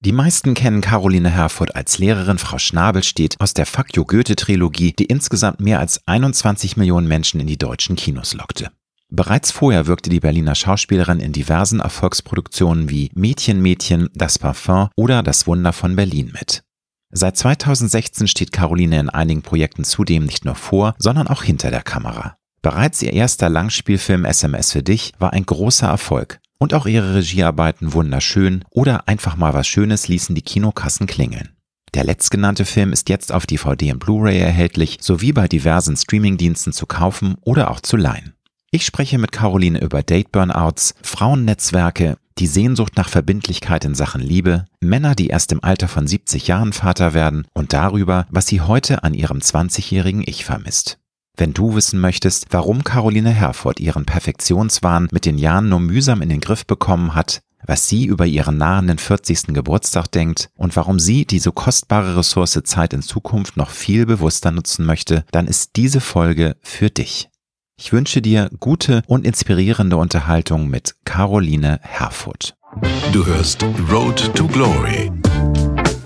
Die meisten kennen Caroline Herfurth als Lehrerin Frau Schnabelstedt aus der Fuck You Goethe Trilogie, die insgesamt mehr als 21 Millionen Menschen in die deutschen Kinos lockte. Bereits vorher wirkte die Berliner Schauspielerin in diversen Erfolgsproduktionen wie Mädchen Mädchen, Das Parfum oder Das Wunder von Berlin mit. Seit 2016 steht Caroline in einigen Projekten zudem nicht nur vor, sondern auch hinter der Kamera. Bereits ihr erster Langspielfilm SMS für dich war ein großer Erfolg und auch ihre Regiearbeiten wunderschön oder einfach mal was Schönes ließen die Kinokassen klingeln. Der letztgenannte Film ist jetzt auf DVD und Blu-ray erhältlich sowie bei diversen Streamingdiensten zu kaufen oder auch zu leihen. Ich spreche mit Caroline über Date-Burnouts, Frauennetzwerke, die Sehnsucht nach Verbindlichkeit in Sachen Liebe, Männer, die erst im Alter von 70 Jahren Vater werden und darüber, was sie heute an ihrem 20-jährigen Ich vermisst. Wenn du wissen möchtest, warum Caroline Herford ihren Perfektionswahn mit den Jahren nur mühsam in den Griff bekommen hat, was sie über ihren nahenden 40. Geburtstag denkt und warum sie die so kostbare Ressource Zeit in Zukunft noch viel bewusster nutzen möchte, dann ist diese Folge für dich. Ich wünsche dir gute und inspirierende Unterhaltung mit Caroline Herfurth. Du hörst Road to Glory.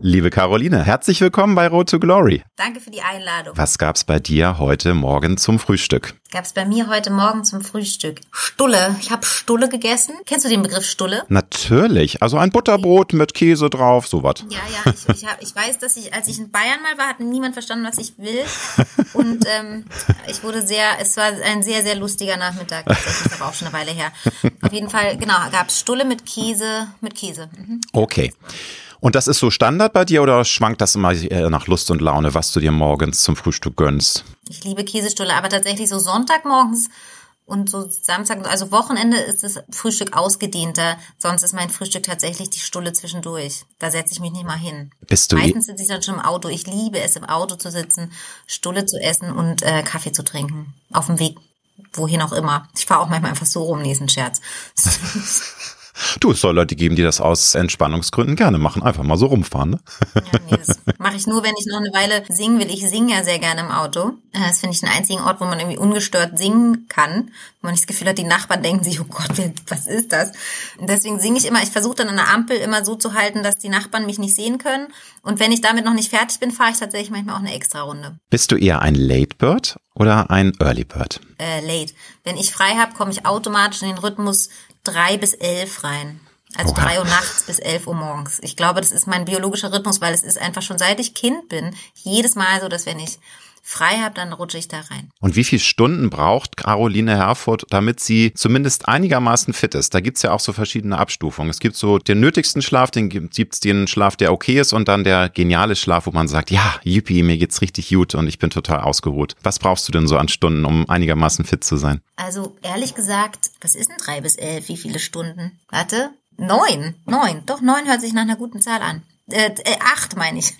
Liebe Caroline, herzlich willkommen bei Road to Glory. Danke für die Einladung. Was gab's bei dir heute Morgen zum Frühstück? Gab's bei mir heute Morgen zum Frühstück Stulle. Ich habe Stulle gegessen. Kennst du den Begriff Stulle? Natürlich. Also ein Butterbrot mit Käse drauf, sowas. Ja, ja. Ich, ich, hab, ich weiß, dass ich, als ich in Bayern mal war, hat niemand verstanden, was ich will. Und ähm, ich wurde sehr, es war ein sehr, sehr lustiger Nachmittag. Das ist aber auch schon eine Weile her. Auf jeden Fall, genau, gab's Stulle mit Käse, mit Käse. Mhm. Okay. Und das ist so Standard bei dir oder schwankt das immer nach Lust und Laune, was du dir morgens zum Frühstück gönnst? Ich liebe Käsestulle, aber tatsächlich so Sonntagmorgens und so Samstag, also Wochenende ist das Frühstück ausgedehnter. Sonst ist mein Frühstück tatsächlich die Stulle zwischendurch. Da setze ich mich nicht mal hin. Bist du Meistens sitze ich dann schon im Auto. Ich liebe es, im Auto zu sitzen, Stulle zu essen und äh, Kaffee zu trinken. Auf dem Weg, wohin auch immer. Ich fahre auch manchmal einfach so rum, nächsten Scherz. Du, es soll Leute geben, die das aus Entspannungsgründen gerne machen. Einfach mal so rumfahren. Ne? Ja, nee, das mache ich nur, wenn ich noch eine Weile singen will. Ich singe ja sehr gerne im Auto. Äh, das finde ich den einzigen Ort, wo man irgendwie ungestört singen kann. Wo man nicht das Gefühl hat, die Nachbarn denken sich, oh Gott, was ist das? Und deswegen singe ich immer, ich versuche dann an der Ampel immer so zu halten, dass die Nachbarn mich nicht sehen können. Und wenn ich damit noch nicht fertig bin, fahre ich tatsächlich manchmal auch eine extra Runde. Bist du eher ein Late Bird oder ein Early Bird? Äh, late. Wenn ich frei habe, komme ich automatisch in den Rhythmus drei bis elf rein. Also Oha. drei Uhr nachts bis elf Uhr morgens. Ich glaube, das ist mein biologischer Rhythmus, weil es ist einfach schon seit ich Kind bin, jedes Mal so, dass wenn ich frei habe, dann rutsche ich da rein. Und wie viele Stunden braucht Caroline Herfurth, damit sie zumindest einigermaßen fit ist? Da gibt's ja auch so verschiedene Abstufungen. Es gibt so den nötigsten Schlaf, den gibt's den Schlaf, der okay ist und dann der geniale Schlaf, wo man sagt, ja, yippie, mir geht's richtig gut und ich bin total ausgeruht. Was brauchst du denn so an Stunden, um einigermaßen fit zu sein? Also ehrlich gesagt, was ist denn drei bis elf? Wie viele Stunden? Warte, neun, neun. Doch, neun hört sich nach einer guten Zahl an. Äh, äh, acht meine ich.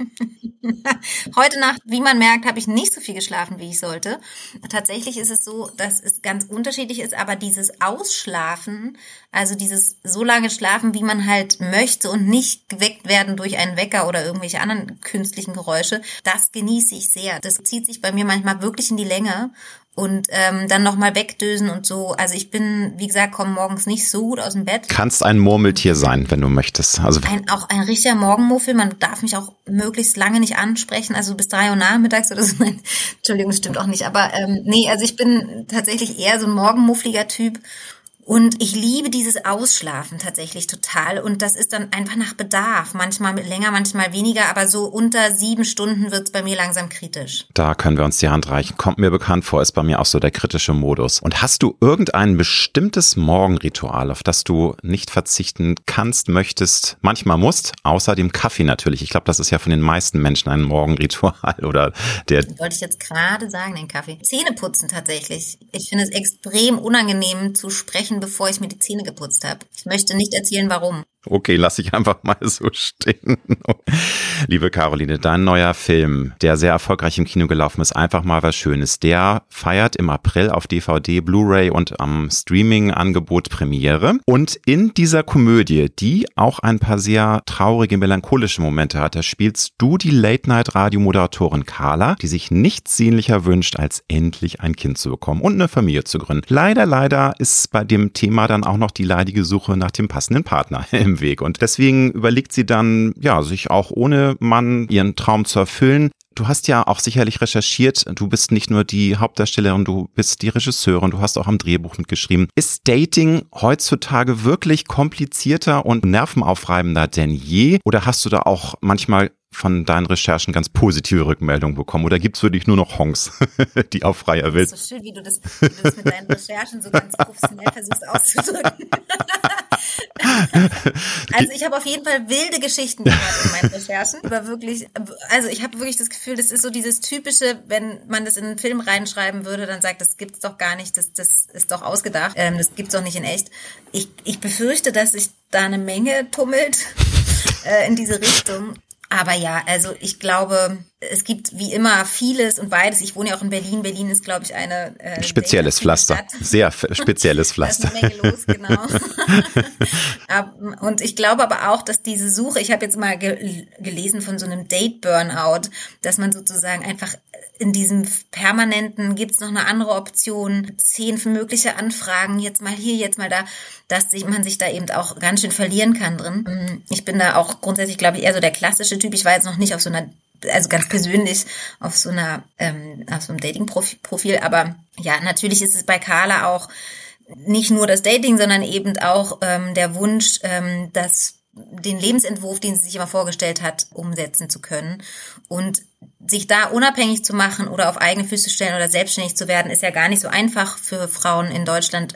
Heute Nacht, wie man merkt, habe ich nicht so viel geschlafen, wie ich sollte. Tatsächlich ist es so, dass es ganz unterschiedlich ist, aber dieses Ausschlafen, also dieses so lange Schlafen, wie man halt möchte und nicht geweckt werden durch einen Wecker oder irgendwelche anderen künstlichen Geräusche, das genieße ich sehr. Das zieht sich bei mir manchmal wirklich in die Länge und ähm, dann nochmal wegdösen und so. Also ich bin, wie gesagt, komme morgens nicht so gut aus dem Bett. Kannst ein Murmeltier sein, wenn du möchtest. Also ein, auch ein richtiger Morgenmuffel. Man darf mich auch möglichst lange nicht ansprechen, also bis drei Uhr nachmittags oder so. Nein, Entschuldigung, stimmt auch nicht. Aber ähm, nee, also ich bin tatsächlich eher so ein morgenmuffliger Typ. Und ich liebe dieses Ausschlafen tatsächlich total. Und das ist dann einfach nach Bedarf. Manchmal länger, manchmal weniger. Aber so unter sieben Stunden wird's bei mir langsam kritisch. Da können wir uns die Hand reichen. Kommt mir bekannt vor, ist bei mir auch so der kritische Modus. Und hast du irgendein bestimmtes Morgenritual, auf das du nicht verzichten kannst, möchtest, manchmal musst, außer dem Kaffee natürlich. Ich glaube, das ist ja von den meisten Menschen ein Morgenritual oder der. Wollte ich jetzt gerade sagen, den Kaffee. Zähne putzen tatsächlich. Ich finde es extrem unangenehm zu sprechen bevor ich mir die Zähne geputzt habe. Ich möchte nicht erzählen, warum. Okay, lass ich einfach mal so stehen. Liebe Caroline, dein neuer Film, der sehr erfolgreich im Kino gelaufen ist, einfach mal was Schönes. Der feiert im April auf DVD, Blu-ray und am Streaming-Angebot Premiere. Und in dieser Komödie, die auch ein paar sehr traurige, melancholische Momente hat, da spielst du die Late-Night-Radio-Moderatorin Carla, die sich nichts sehnlicher wünscht, als endlich ein Kind zu bekommen und eine Familie zu gründen. Leider, leider ist bei dem Thema dann auch noch die leidige Suche nach dem passenden Partner im Weg. Und deswegen überlegt sie dann, ja, sich auch ohne Mann ihren Traum zu erfüllen. Du hast ja auch sicherlich recherchiert, du bist nicht nur die Hauptdarstellerin, du bist die Regisseurin, du hast auch am Drehbuch mitgeschrieben. Ist Dating heutzutage wirklich komplizierter und nervenaufreibender denn je? Oder hast du da auch manchmal von deinen Recherchen ganz positive Rückmeldungen bekommen? Oder gibt es wirklich nur noch Honks, die auf freier Welt? Das ist so schön, wie du das, wie du das mit deinen Recherchen so ganz professionell versuchst auszudrücken. also ich habe auf jeden Fall wilde Geschichten gehört in meinen Recherchen. Über wirklich, also ich habe wirklich das Gefühl, das ist so dieses typische, wenn man das in einen Film reinschreiben würde, dann sagt, das gibt's doch gar nicht, das, das ist doch ausgedacht, ähm, das gibt's doch nicht in echt. Ich, ich befürchte, dass sich da eine Menge tummelt äh, in diese Richtung. Aber ja, also ich glaube, es gibt wie immer vieles und beides. Ich wohne ja auch in Berlin. Berlin ist, glaube ich, eine äh, spezielles Pflaster. Stadt. Sehr spezielles Pflaster. da ist eine Menge los, genau. und ich glaube aber auch, dass diese Suche, ich habe jetzt mal ge gelesen von so einem Date-Burnout, dass man sozusagen einfach in diesem permanenten, gibt es noch eine andere Option, zehn für mögliche Anfragen, jetzt mal hier, jetzt mal da, dass sich, man sich da eben auch ganz schön verlieren kann drin. Ich bin da auch grundsätzlich, glaube ich, eher so der klassische Typ. Ich war jetzt noch nicht auf so einer also ganz persönlich auf so einer, ähm, auf so einem Dating-Profil. Aber ja, natürlich ist es bei Carla auch nicht nur das Dating, sondern eben auch ähm, der Wunsch, ähm, dass den Lebensentwurf, den sie sich immer vorgestellt hat, umsetzen zu können. Und sich da unabhängig zu machen oder auf eigene Füße stellen oder selbstständig zu werden, ist ja gar nicht so einfach für Frauen in Deutschland.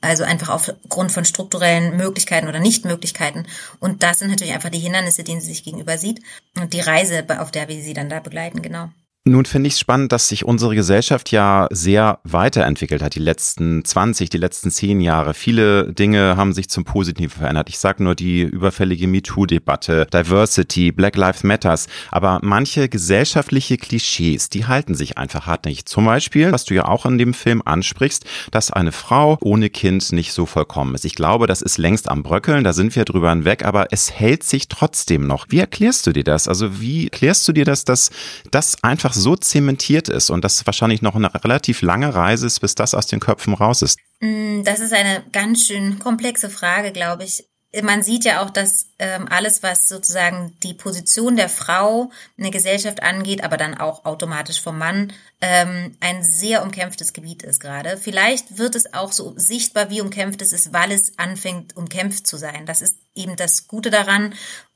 Also einfach aufgrund von strukturellen Möglichkeiten oder Nichtmöglichkeiten. Und das sind natürlich einfach die Hindernisse, denen sie sich gegenüber sieht. Und die Reise, auf der wir sie dann da begleiten, genau. Nun finde ich es spannend, dass sich unsere Gesellschaft ja sehr weiterentwickelt hat, die letzten 20, die letzten 10 Jahre. Viele Dinge haben sich zum Positiven verändert. Ich sage nur die überfällige MeToo-Debatte, Diversity, Black Lives Matters. Aber manche gesellschaftliche Klischees, die halten sich einfach hartnäckig. Zum Beispiel, was du ja auch in dem Film ansprichst, dass eine Frau ohne Kind nicht so vollkommen ist. Ich glaube, das ist längst am Bröckeln, da sind wir drüber hinweg, aber es hält sich trotzdem noch. Wie erklärst du dir das? Also wie erklärst du dir das, dass das einfach so zementiert ist und das wahrscheinlich noch eine relativ lange Reise ist, bis das aus den Köpfen raus ist? Mm, das ist eine ganz schön komplexe Frage, glaube ich. Man sieht ja auch, dass ähm, alles, was sozusagen die Position der Frau in der Gesellschaft angeht, aber dann auch automatisch vom Mann, ähm, ein sehr umkämpftes Gebiet ist gerade. Vielleicht wird es auch so sichtbar, wie umkämpft es ist, weil es anfängt, umkämpft zu sein. Das ist eben das Gute daran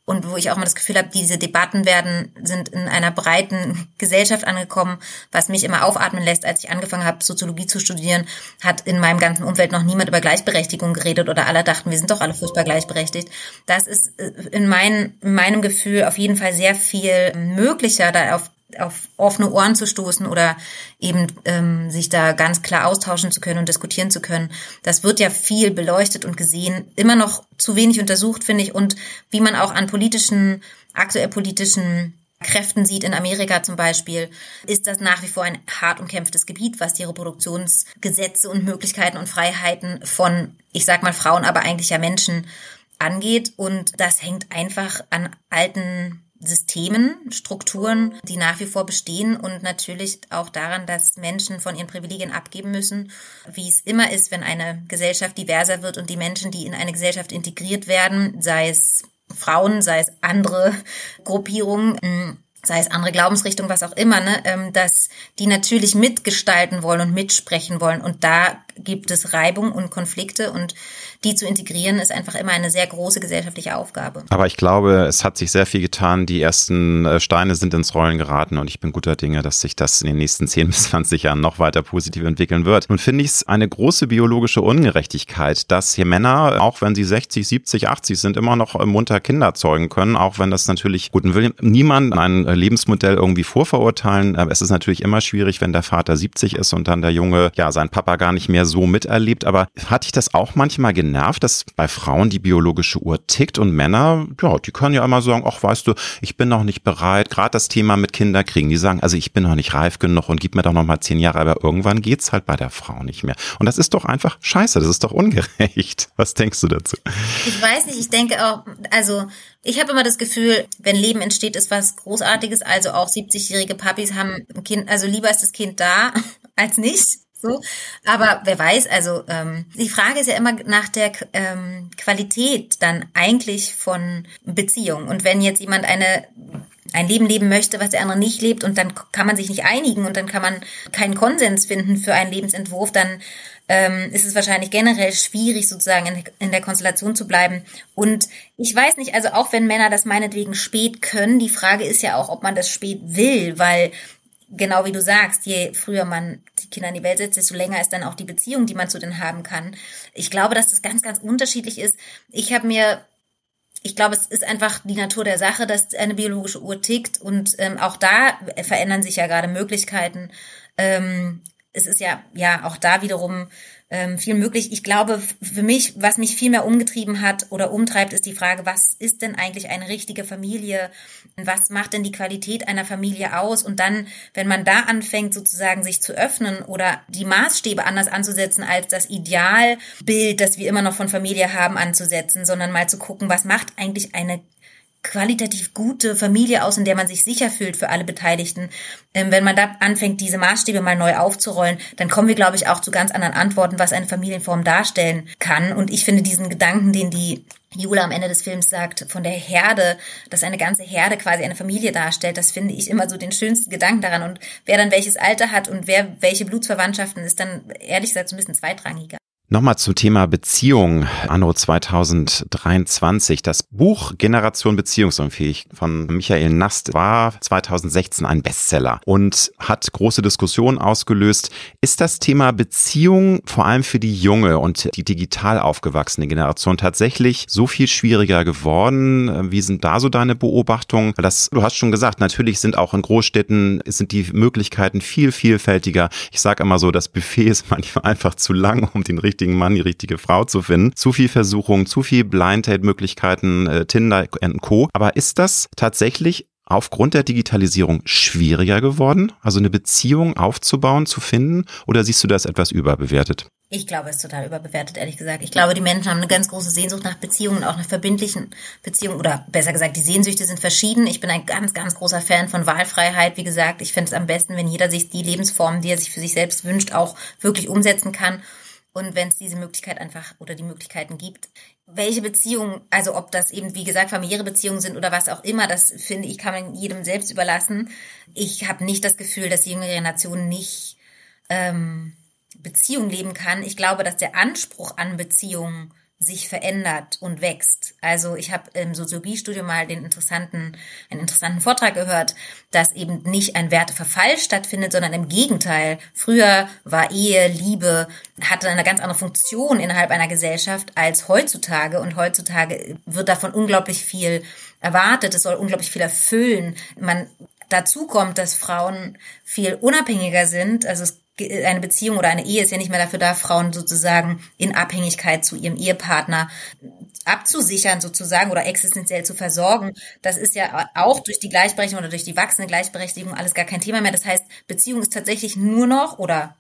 und wo ich auch mal das Gefühl habe, diese Debatten werden, sind in einer breiten Gesellschaft angekommen, was mich immer aufatmen lässt. Als ich angefangen habe, Soziologie zu studieren, hat in meinem ganzen Umfeld noch niemand über Gleichberechtigung geredet oder alle dachten, wir sind doch alle furchtbar gleichberechtigt. Das ist äh, in, mein, in meinem Gefühl auf jeden Fall sehr viel möglicher, da auf auf offene Ohren zu stoßen oder eben ähm, sich da ganz klar austauschen zu können und diskutieren zu können. Das wird ja viel beleuchtet und gesehen, immer noch zu wenig untersucht, finde ich. Und wie man auch an politischen, aktuell politischen Kräften sieht, in Amerika zum Beispiel, ist das nach wie vor ein hart umkämpftes Gebiet, was die Reproduktionsgesetze und Möglichkeiten und Freiheiten von, ich sag mal, Frauen, aber eigentlich ja Menschen angeht. Und das hängt einfach an alten Systemen, Strukturen, die nach wie vor bestehen und natürlich auch daran, dass Menschen von ihren Privilegien abgeben müssen, wie es immer ist, wenn eine Gesellschaft diverser wird und die Menschen, die in eine Gesellschaft integriert werden, sei es Frauen, sei es andere Gruppierungen, sei es andere Glaubensrichtungen, was auch immer, ne, ähm, dass die natürlich mitgestalten wollen und mitsprechen wollen. Und da gibt es Reibung und Konflikte und die zu integrieren, ist einfach immer eine sehr große gesellschaftliche Aufgabe. Aber ich glaube, es hat sich sehr viel getan. Die ersten äh, Steine sind ins Rollen geraten und ich bin guter Dinge, dass sich das in den nächsten 10 bis 20 Jahren noch weiter positiv entwickeln wird. Und finde ich es eine große biologische Ungerechtigkeit, dass hier Männer, auch wenn sie 60, 70, 80 sind, immer noch munter Kinder zeugen können, auch wenn das natürlich, guten Willen, niemand ein Lebensmodell irgendwie vorverurteilen. Aber es ist natürlich immer schwierig, wenn der Vater 70 ist und dann der Junge, ja, sein Papa gar nicht mehr so miterlebt. Aber hatte ich das auch manchmal genervt? Genervt, dass bei Frauen die biologische Uhr tickt und Männer, ja, die können ja immer sagen, ach, weißt du, ich bin noch nicht bereit. Gerade das Thema mit Kinderkriegen, die sagen, also ich bin noch nicht reif genug und gib mir doch noch mal zehn Jahre, aber irgendwann geht's halt bei der Frau nicht mehr. Und das ist doch einfach scheiße, das ist doch ungerecht. Was denkst du dazu? Ich weiß nicht, ich denke auch, also ich habe immer das Gefühl, wenn Leben entsteht, ist was Großartiges. Also auch 70-jährige Papis haben ein Kind, also lieber ist das Kind da als nicht. So, aber wer weiß, also ähm, die Frage ist ja immer nach der ähm, Qualität dann eigentlich von Beziehung. Und wenn jetzt jemand eine ein Leben leben möchte, was der andere nicht lebt, und dann kann man sich nicht einigen und dann kann man keinen Konsens finden für einen Lebensentwurf, dann ähm, ist es wahrscheinlich generell schwierig, sozusagen in, in der Konstellation zu bleiben. Und ich weiß nicht, also auch wenn Männer das meinetwegen spät können, die Frage ist ja auch, ob man das spät will, weil genau wie du sagst, je früher man die Kinder in die Welt setzt, desto länger ist dann auch die Beziehung, die man zu denen haben kann. Ich glaube, dass das ganz, ganz unterschiedlich ist. Ich habe mir ich glaube, es ist einfach die Natur der Sache, dass eine biologische Uhr tickt und ähm, auch da verändern sich ja gerade Möglichkeiten. Ähm, es ist ja ja auch da wiederum ähm, viel möglich. Ich glaube, für mich, was mich viel mehr umgetrieben hat oder umtreibt, ist die Frage, was ist denn eigentlich eine richtige Familie? Was macht denn die Qualität einer Familie aus? Und dann, wenn man da anfängt, sozusagen sich zu öffnen oder die Maßstäbe anders anzusetzen als das Idealbild, das wir immer noch von Familie haben, anzusetzen, sondern mal zu gucken, was macht eigentlich eine qualitativ gute Familie aus, in der man sich sicher fühlt für alle Beteiligten. Ähm, wenn man da anfängt, diese Maßstäbe mal neu aufzurollen, dann kommen wir, glaube ich, auch zu ganz anderen Antworten, was eine Familienform darstellen kann. Und ich finde diesen Gedanken, den die Jula am Ende des Films sagt, von der Herde, dass eine ganze Herde quasi eine Familie darstellt, das finde ich immer so den schönsten Gedanken daran. Und wer dann welches Alter hat und wer welche Blutsverwandtschaften ist dann ehrlich gesagt so ein bisschen zweitrangiger. Nochmal zum Thema Beziehung anno 2023. Das Buch Generation Beziehungsunfähig von Michael Nast war 2016 ein Bestseller und hat große Diskussionen ausgelöst. Ist das Thema Beziehung vor allem für die junge und die digital aufgewachsene Generation tatsächlich so viel schwieriger geworden? Wie sind da so deine Beobachtungen? Das, du hast schon gesagt, natürlich sind auch in Großstädten sind die Möglichkeiten viel vielfältiger. Ich sage immer so, das Buffet ist manchmal einfach zu lang, um den richtigen richtigen Mann, die richtige Frau zu finden. Zu viel Versuchung, zu viel Blind-Date-Möglichkeiten, äh, Tinder und Co. Aber ist das tatsächlich aufgrund der Digitalisierung schwieriger geworden, also eine Beziehung aufzubauen, zu finden? Oder siehst du das etwas überbewertet? Ich glaube, es ist total überbewertet, ehrlich gesagt. Ich glaube, die Menschen haben eine ganz große Sehnsucht nach Beziehungen, auch nach verbindlichen Beziehungen. Oder besser gesagt, die Sehnsüchte sind verschieden. Ich bin ein ganz, ganz großer Fan von Wahlfreiheit. Wie gesagt, ich finde es am besten, wenn jeder sich die Lebensform, die er sich für sich selbst wünscht, auch wirklich umsetzen kann. Und wenn es diese Möglichkeit einfach oder die Möglichkeiten gibt, welche Beziehungen, also ob das eben, wie gesagt, familiäre Beziehungen sind oder was auch immer, das finde ich, kann man jedem selbst überlassen. Ich habe nicht das Gefühl, dass die jüngere Generation nicht ähm, Beziehung leben kann. Ich glaube, dass der Anspruch an Beziehungen sich verändert und wächst. Also ich habe im Soziologiestudium mal den interessanten, einen interessanten Vortrag gehört, dass eben nicht ein Werteverfall stattfindet, sondern im Gegenteil. Früher war Ehe, Liebe, hatte eine ganz andere Funktion innerhalb einer Gesellschaft als heutzutage und heutzutage wird davon unglaublich viel erwartet. Es soll unglaublich viel erfüllen. Man dazu kommt, dass Frauen viel unabhängiger sind. Also es eine Beziehung oder eine Ehe ist ja nicht mehr dafür da, Frauen sozusagen in Abhängigkeit zu ihrem Ehepartner abzusichern sozusagen oder existenziell zu versorgen. Das ist ja auch durch die Gleichberechtigung oder durch die wachsende Gleichberechtigung alles gar kein Thema mehr. Das heißt, Beziehung ist tatsächlich nur noch oder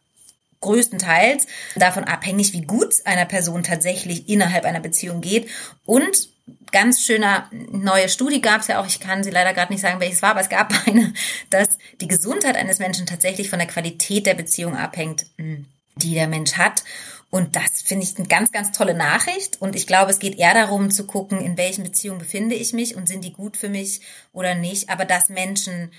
größtenteils davon abhängig, wie gut einer Person tatsächlich innerhalb einer Beziehung geht und ganz schöner neue Studie gab es ja auch, ich kann sie leider gerade nicht sagen, welches war, aber es gab eine, dass die Gesundheit eines Menschen tatsächlich von der Qualität der Beziehung abhängt, hm, die der Mensch hat. Und das finde ich eine ganz, ganz tolle Nachricht. Und ich glaube, es geht eher darum zu gucken, in welchen Beziehungen befinde ich mich und sind die gut für mich oder nicht. Aber dass Menschen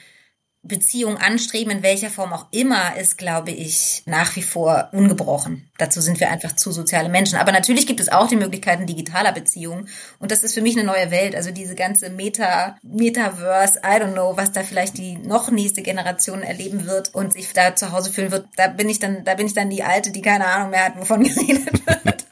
Beziehung anstreben, in welcher Form auch immer, ist, glaube ich, nach wie vor ungebrochen. Dazu sind wir einfach zu soziale Menschen. Aber natürlich gibt es auch die Möglichkeiten digitaler Beziehungen. Und das ist für mich eine neue Welt. Also diese ganze Meta, Metaverse, I don't know, was da vielleicht die noch nächste Generation erleben wird und sich da zu Hause fühlen wird. Da bin ich dann, da bin ich dann die Alte, die keine Ahnung mehr hat, wovon geredet wird.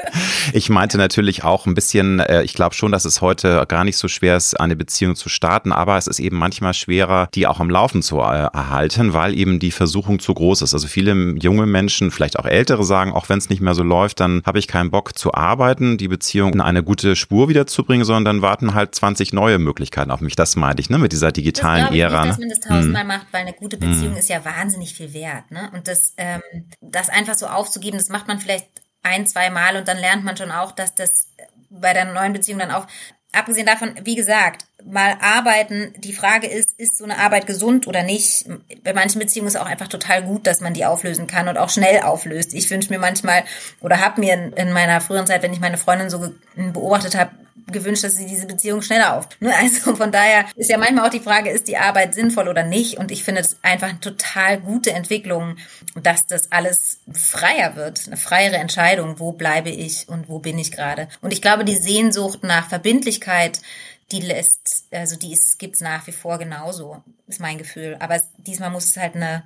Ich meinte natürlich auch ein bisschen, äh, ich glaube schon, dass es heute gar nicht so schwer ist, eine Beziehung zu starten, aber es ist eben manchmal schwerer, die auch am Laufen zu äh, erhalten, weil eben die Versuchung zu groß ist. Also viele junge Menschen, vielleicht auch ältere sagen, auch wenn es nicht mehr so läuft, dann habe ich keinen Bock zu arbeiten, die Beziehung in eine gute Spur wiederzubringen, sondern dann warten halt 20 neue Möglichkeiten auf mich. Das meinte ich, ne, mit dieser digitalen das Ära. Nicht, dass man das tausendmal hm. macht, weil eine gute Beziehung hm. ist ja wahnsinnig viel wert, ne? Und das, ähm, das einfach so aufzugeben, das macht man vielleicht ein, zwei Mal und dann lernt man schon auch, dass das bei der neuen Beziehung dann auch, abgesehen davon, wie gesagt, mal arbeiten, die Frage ist, ist so eine Arbeit gesund oder nicht? Bei manchen Beziehungen ist es auch einfach total gut, dass man die auflösen kann und auch schnell auflöst. Ich wünsche mir manchmal oder habe mir in meiner früheren Zeit, wenn ich meine Freundin so beobachtet habe, gewünscht, dass sie diese Beziehung schneller auf. Ne, also von daher ist ja manchmal auch die Frage, ist die Arbeit sinnvoll oder nicht? Und ich finde es einfach eine total gute Entwicklung, dass das alles freier wird, eine freiere Entscheidung, wo bleibe ich und wo bin ich gerade. Und ich glaube, die Sehnsucht nach Verbindlichkeit, die lässt, also die ist, gibt's nach wie vor genauso, ist mein Gefühl. Aber es, diesmal muss es halt eine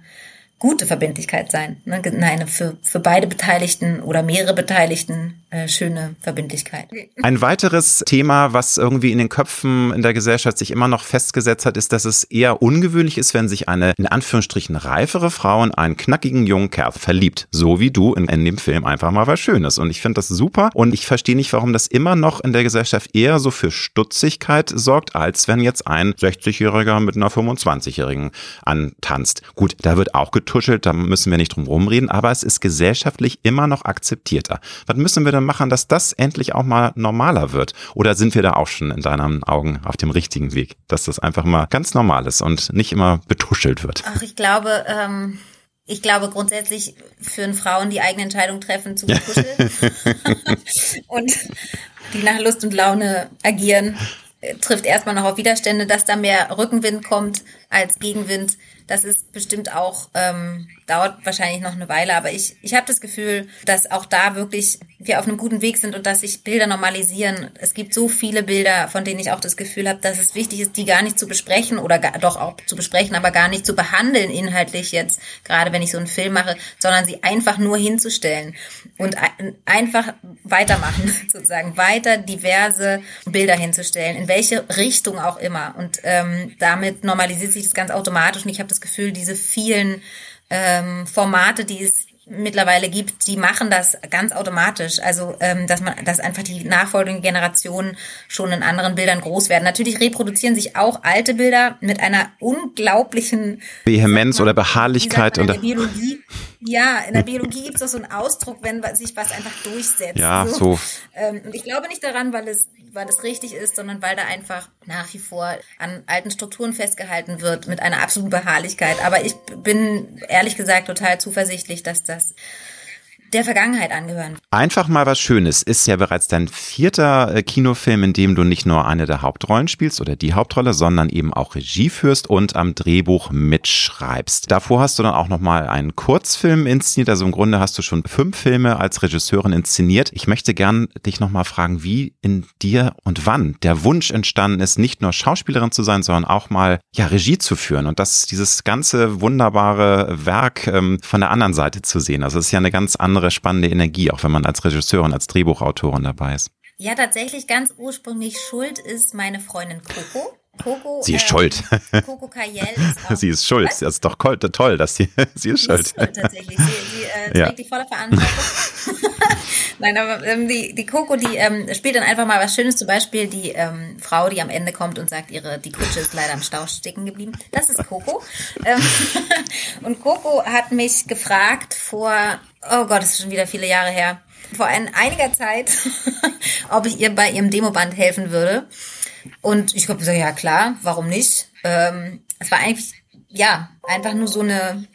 gute Verbindlichkeit sein. Ne? Eine für, für beide Beteiligten oder mehrere Beteiligten äh, schöne Verbindlichkeit. Ein weiteres Thema, was irgendwie in den Köpfen in der Gesellschaft sich immer noch festgesetzt hat, ist, dass es eher ungewöhnlich ist, wenn sich eine in Anführungsstrichen reifere Frau in einen knackigen jungen Kerl verliebt. So wie du in, in dem Film einfach mal was Schönes. Und ich finde das super. Und ich verstehe nicht, warum das immer noch in der Gesellschaft eher so für Stutzigkeit sorgt, als wenn jetzt ein 60-Jähriger mit einer 25-Jährigen antanzt. Gut, da wird auch getuschelt getuschelt, da müssen wir nicht drum rumreden, aber es ist gesellschaftlich immer noch akzeptierter. Was müssen wir denn machen, dass das endlich auch mal normaler wird? Oder sind wir da auch schon in deinen Augen auf dem richtigen Weg, dass das einfach mal ganz normal ist und nicht immer betuschelt wird? Ach, ich glaube, ähm, ich glaube grundsätzlich führen Frauen die eigene Entscheidung treffen zu betuscheln und die nach Lust und Laune agieren äh, trifft erstmal noch auf Widerstände, dass da mehr Rückenwind kommt als Gegenwind. Das ist bestimmt auch, ähm, dauert wahrscheinlich noch eine Weile, aber ich, ich habe das Gefühl, dass auch da wirklich wir auf einem guten Weg sind und dass sich Bilder normalisieren. Es gibt so viele Bilder, von denen ich auch das Gefühl habe, dass es wichtig ist, die gar nicht zu besprechen oder gar, doch auch zu besprechen, aber gar nicht zu behandeln inhaltlich jetzt, gerade wenn ich so einen Film mache, sondern sie einfach nur hinzustellen und einfach weitermachen, sozusagen, weiter diverse Bilder hinzustellen, in welche Richtung auch immer. Und ähm, damit normalisiert sich das ganz automatisch und ich habe das Gefühl, diese vielen ähm, Formate, die es mittlerweile gibt, die machen das ganz automatisch. Also, ähm, dass man, dass einfach die nachfolgenden Generationen schon in anderen Bildern groß werden. Natürlich reproduzieren sich auch alte Bilder mit einer unglaublichen Vehemenz oder Beharrlichkeit und Biologie. Ja, in der Biologie gibt es auch so einen Ausdruck, wenn sich was einfach durchsetzt. Ja, so. so. Ähm, und ich glaube nicht daran, weil es weil es richtig ist, sondern weil da einfach nach wie vor an alten Strukturen festgehalten wird mit einer absoluten Beharrlichkeit. Aber ich bin ehrlich gesagt total zuversichtlich, dass das us. Der Vergangenheit angehören. Einfach mal was Schönes ist ja bereits dein vierter äh, Kinofilm, in dem du nicht nur eine der Hauptrollen spielst oder die Hauptrolle, sondern eben auch Regie führst und am Drehbuch mitschreibst. Davor hast du dann auch noch einen Kurzfilm inszeniert, also im Grunde hast du schon fünf Filme als Regisseurin inszeniert. Ich möchte gern dich noch fragen, wie in dir und wann der Wunsch entstanden ist, nicht nur Schauspielerin zu sein, sondern auch mal ja Regie zu führen und das dieses ganze wunderbare Werk ähm, von der anderen Seite zu sehen. Also es ist ja eine ganz andere andere spannende Energie, auch wenn man als Regisseurin, als Drehbuchautorin dabei ist. Ja, tatsächlich ganz ursprünglich schuld ist meine Freundin Coco. Coco, sie ist äh, schuld. Coco Cayel ist auch, Sie ist schuld. Was? Das ist doch toll, dass sie, sie ist schuld. Sie ist schuld tatsächlich. Sie, sie äh, trägt ja. die volle Verantwortung. Nein, aber ähm, die, die Coco, die ähm, spielt dann einfach mal was Schönes. Zum Beispiel die ähm, Frau, die am Ende kommt und sagt, ihre die Kutsche ist leider am Stau stecken geblieben. Das ist Coco. Ähm, und Coco hat mich gefragt vor, oh Gott, das ist schon wieder viele Jahre her, vor ein, einiger Zeit, ob ich ihr bei ihrem Demoband helfen würde. Und ich glaube, so, ja klar, warum nicht? Ähm, es war eigentlich, ja, einfach nur so eine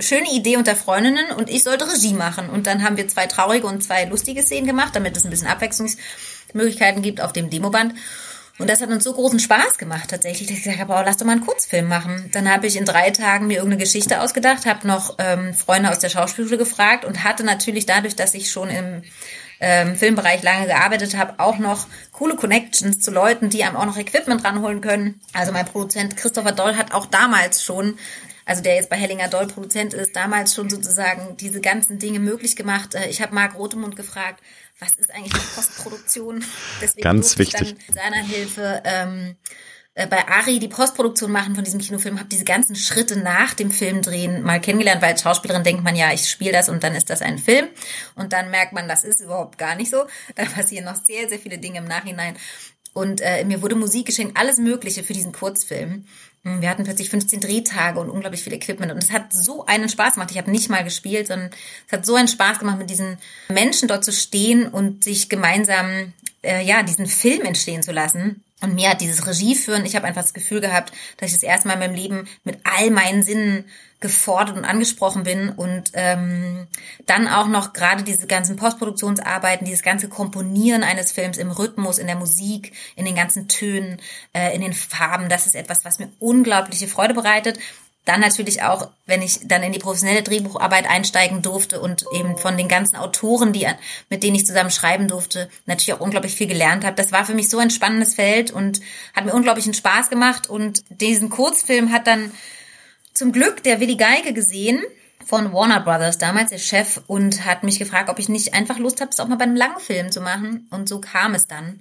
schöne Idee unter Freundinnen und ich sollte Regie machen. Und dann haben wir zwei traurige und zwei lustige Szenen gemacht, damit es ein bisschen Abwechslungsmöglichkeiten gibt auf dem Demoband. Und das hat uns so großen Spaß gemacht tatsächlich, dass ich gesagt habe, oh, lass doch mal einen Kurzfilm machen. Dann habe ich in drei Tagen mir irgendeine Geschichte ausgedacht, habe noch ähm, Freunde aus der Schauspielschule gefragt und hatte natürlich dadurch, dass ich schon im ähm, Filmbereich lange gearbeitet habe, auch noch coole Connections zu Leuten, die einem auch noch Equipment ranholen können. Also mein Produzent Christopher Doll hat auch damals schon also der jetzt bei Hellinger Doll Produzent ist, damals schon sozusagen diese ganzen Dinge möglich gemacht. Äh, ich habe Marc Rotemund gefragt, was ist eigentlich eine Postproduktion? Deswegen Ganz wichtig. Ich dann mit seiner Hilfe ähm, äh, bei Ari die Postproduktion machen von diesem Kinofilm, habe diese ganzen Schritte nach dem Film drehen mal kennengelernt, weil als Schauspielerin denkt man ja, ich spiele das und dann ist das ein Film und dann merkt man, das ist überhaupt gar nicht so. Da passieren noch sehr, sehr viele Dinge im Nachhinein. Und äh, mir wurde Musik geschenkt, alles Mögliche für diesen Kurzfilm. Hm, wir hatten plötzlich 15 Drehtage und unglaublich viel Equipment. Und es hat so einen Spaß gemacht. Ich habe nicht mal gespielt, sondern es hat so einen Spaß gemacht, mit diesen Menschen dort zu stehen und sich gemeinsam äh, ja diesen Film entstehen zu lassen. Und mir hat dieses Regieführen, ich habe einfach das Gefühl gehabt, dass ich das erste Mal in meinem Leben mit all meinen Sinnen gefordert und angesprochen bin und ähm, dann auch noch gerade diese ganzen Postproduktionsarbeiten, dieses ganze Komponieren eines Films im Rhythmus, in der Musik, in den ganzen Tönen, äh, in den Farben, das ist etwas, was mir unglaubliche Freude bereitet dann natürlich auch, wenn ich dann in die professionelle Drehbucharbeit einsteigen durfte und eben von den ganzen Autoren, die, mit denen ich zusammen schreiben durfte, natürlich auch unglaublich viel gelernt habe. Das war für mich so ein spannendes Feld und hat mir unglaublichen Spaß gemacht. Und diesen Kurzfilm hat dann zum Glück der Willi Geige gesehen von Warner Brothers, damals der Chef, und hat mich gefragt, ob ich nicht einfach Lust habe, es auch mal bei einem langen Film zu machen. Und so kam es dann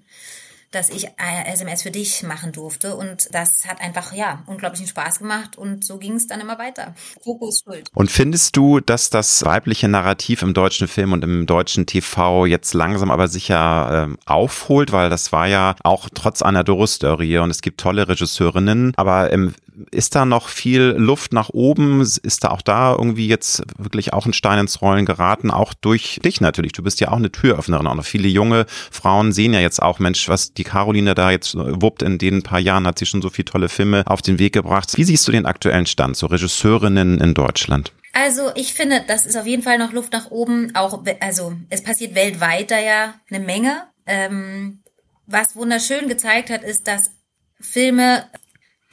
dass ich SMS für dich machen durfte. Und das hat einfach, ja, unglaublichen Spaß gemacht. Und so ging es dann immer weiter. Fokus Schuld. Und findest du, dass das weibliche Narrativ im deutschen Film und im deutschen TV jetzt langsam aber sicher äh, aufholt? Weil das war ja auch trotz einer Doris-Story und es gibt tolle Regisseurinnen, aber im ist da noch viel Luft nach oben? Ist da auch da irgendwie jetzt wirklich auch ein Stein ins Rollen geraten? Auch durch dich natürlich. Du bist ja auch eine Türöffnerin. Auch noch viele junge Frauen sehen ja jetzt auch, Mensch, was die Caroline da jetzt wuppt, in den paar Jahren hat sie schon so viele tolle Filme auf den Weg gebracht. Wie siehst du den aktuellen Stand, so Regisseurinnen in Deutschland? Also ich finde, das ist auf jeden Fall noch Luft nach oben. Auch also es passiert weltweit da ja eine Menge. Ähm, was wunderschön gezeigt hat, ist, dass Filme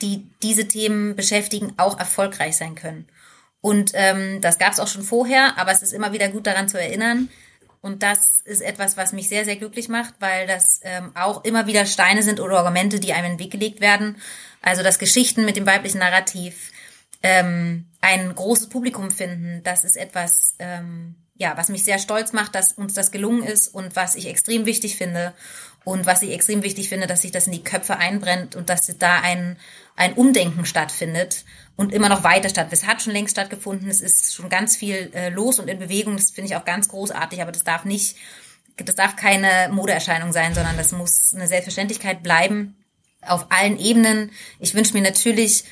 die diese Themen beschäftigen, auch erfolgreich sein können. Und ähm, das gab es auch schon vorher, aber es ist immer wieder gut daran zu erinnern. Und das ist etwas, was mich sehr, sehr glücklich macht, weil das ähm, auch immer wieder Steine sind oder Argumente, die einem in den Weg gelegt werden. Also dass Geschichten mit dem weiblichen Narrativ ähm, ein großes Publikum finden, das ist etwas, ähm, ja, was mich sehr stolz macht, dass uns das gelungen ist und was ich extrem wichtig finde. Und was ich extrem wichtig finde, dass sich das in die Köpfe einbrennt und dass da ein, ein Umdenken stattfindet und immer noch weiter statt. Es hat schon längst stattgefunden, es ist schon ganz viel äh, los und in Bewegung, das finde ich auch ganz großartig, aber das darf nicht, das darf keine Modeerscheinung sein, sondern das muss eine Selbstverständlichkeit bleiben auf allen Ebenen. Ich wünsche mir natürlich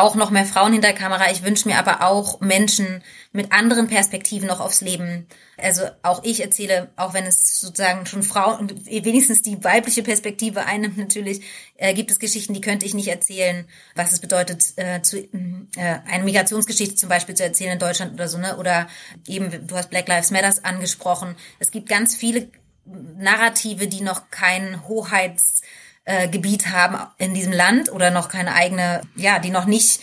auch noch mehr Frauen hinter Kamera. Ich wünsche mir aber auch Menschen mit anderen Perspektiven noch aufs Leben. Also auch ich erzähle, auch wenn es sozusagen schon Frauen, wenigstens die weibliche Perspektive einnimmt natürlich, äh, gibt es Geschichten, die könnte ich nicht erzählen, was es bedeutet, äh, zu, äh, eine Migrationsgeschichte zum Beispiel zu erzählen in Deutschland oder so, ne? Oder eben, du hast Black Lives Matters angesprochen. Es gibt ganz viele Narrative, die noch kein Hoheits äh, Gebiet haben in diesem Land oder noch keine eigene, ja, die noch nicht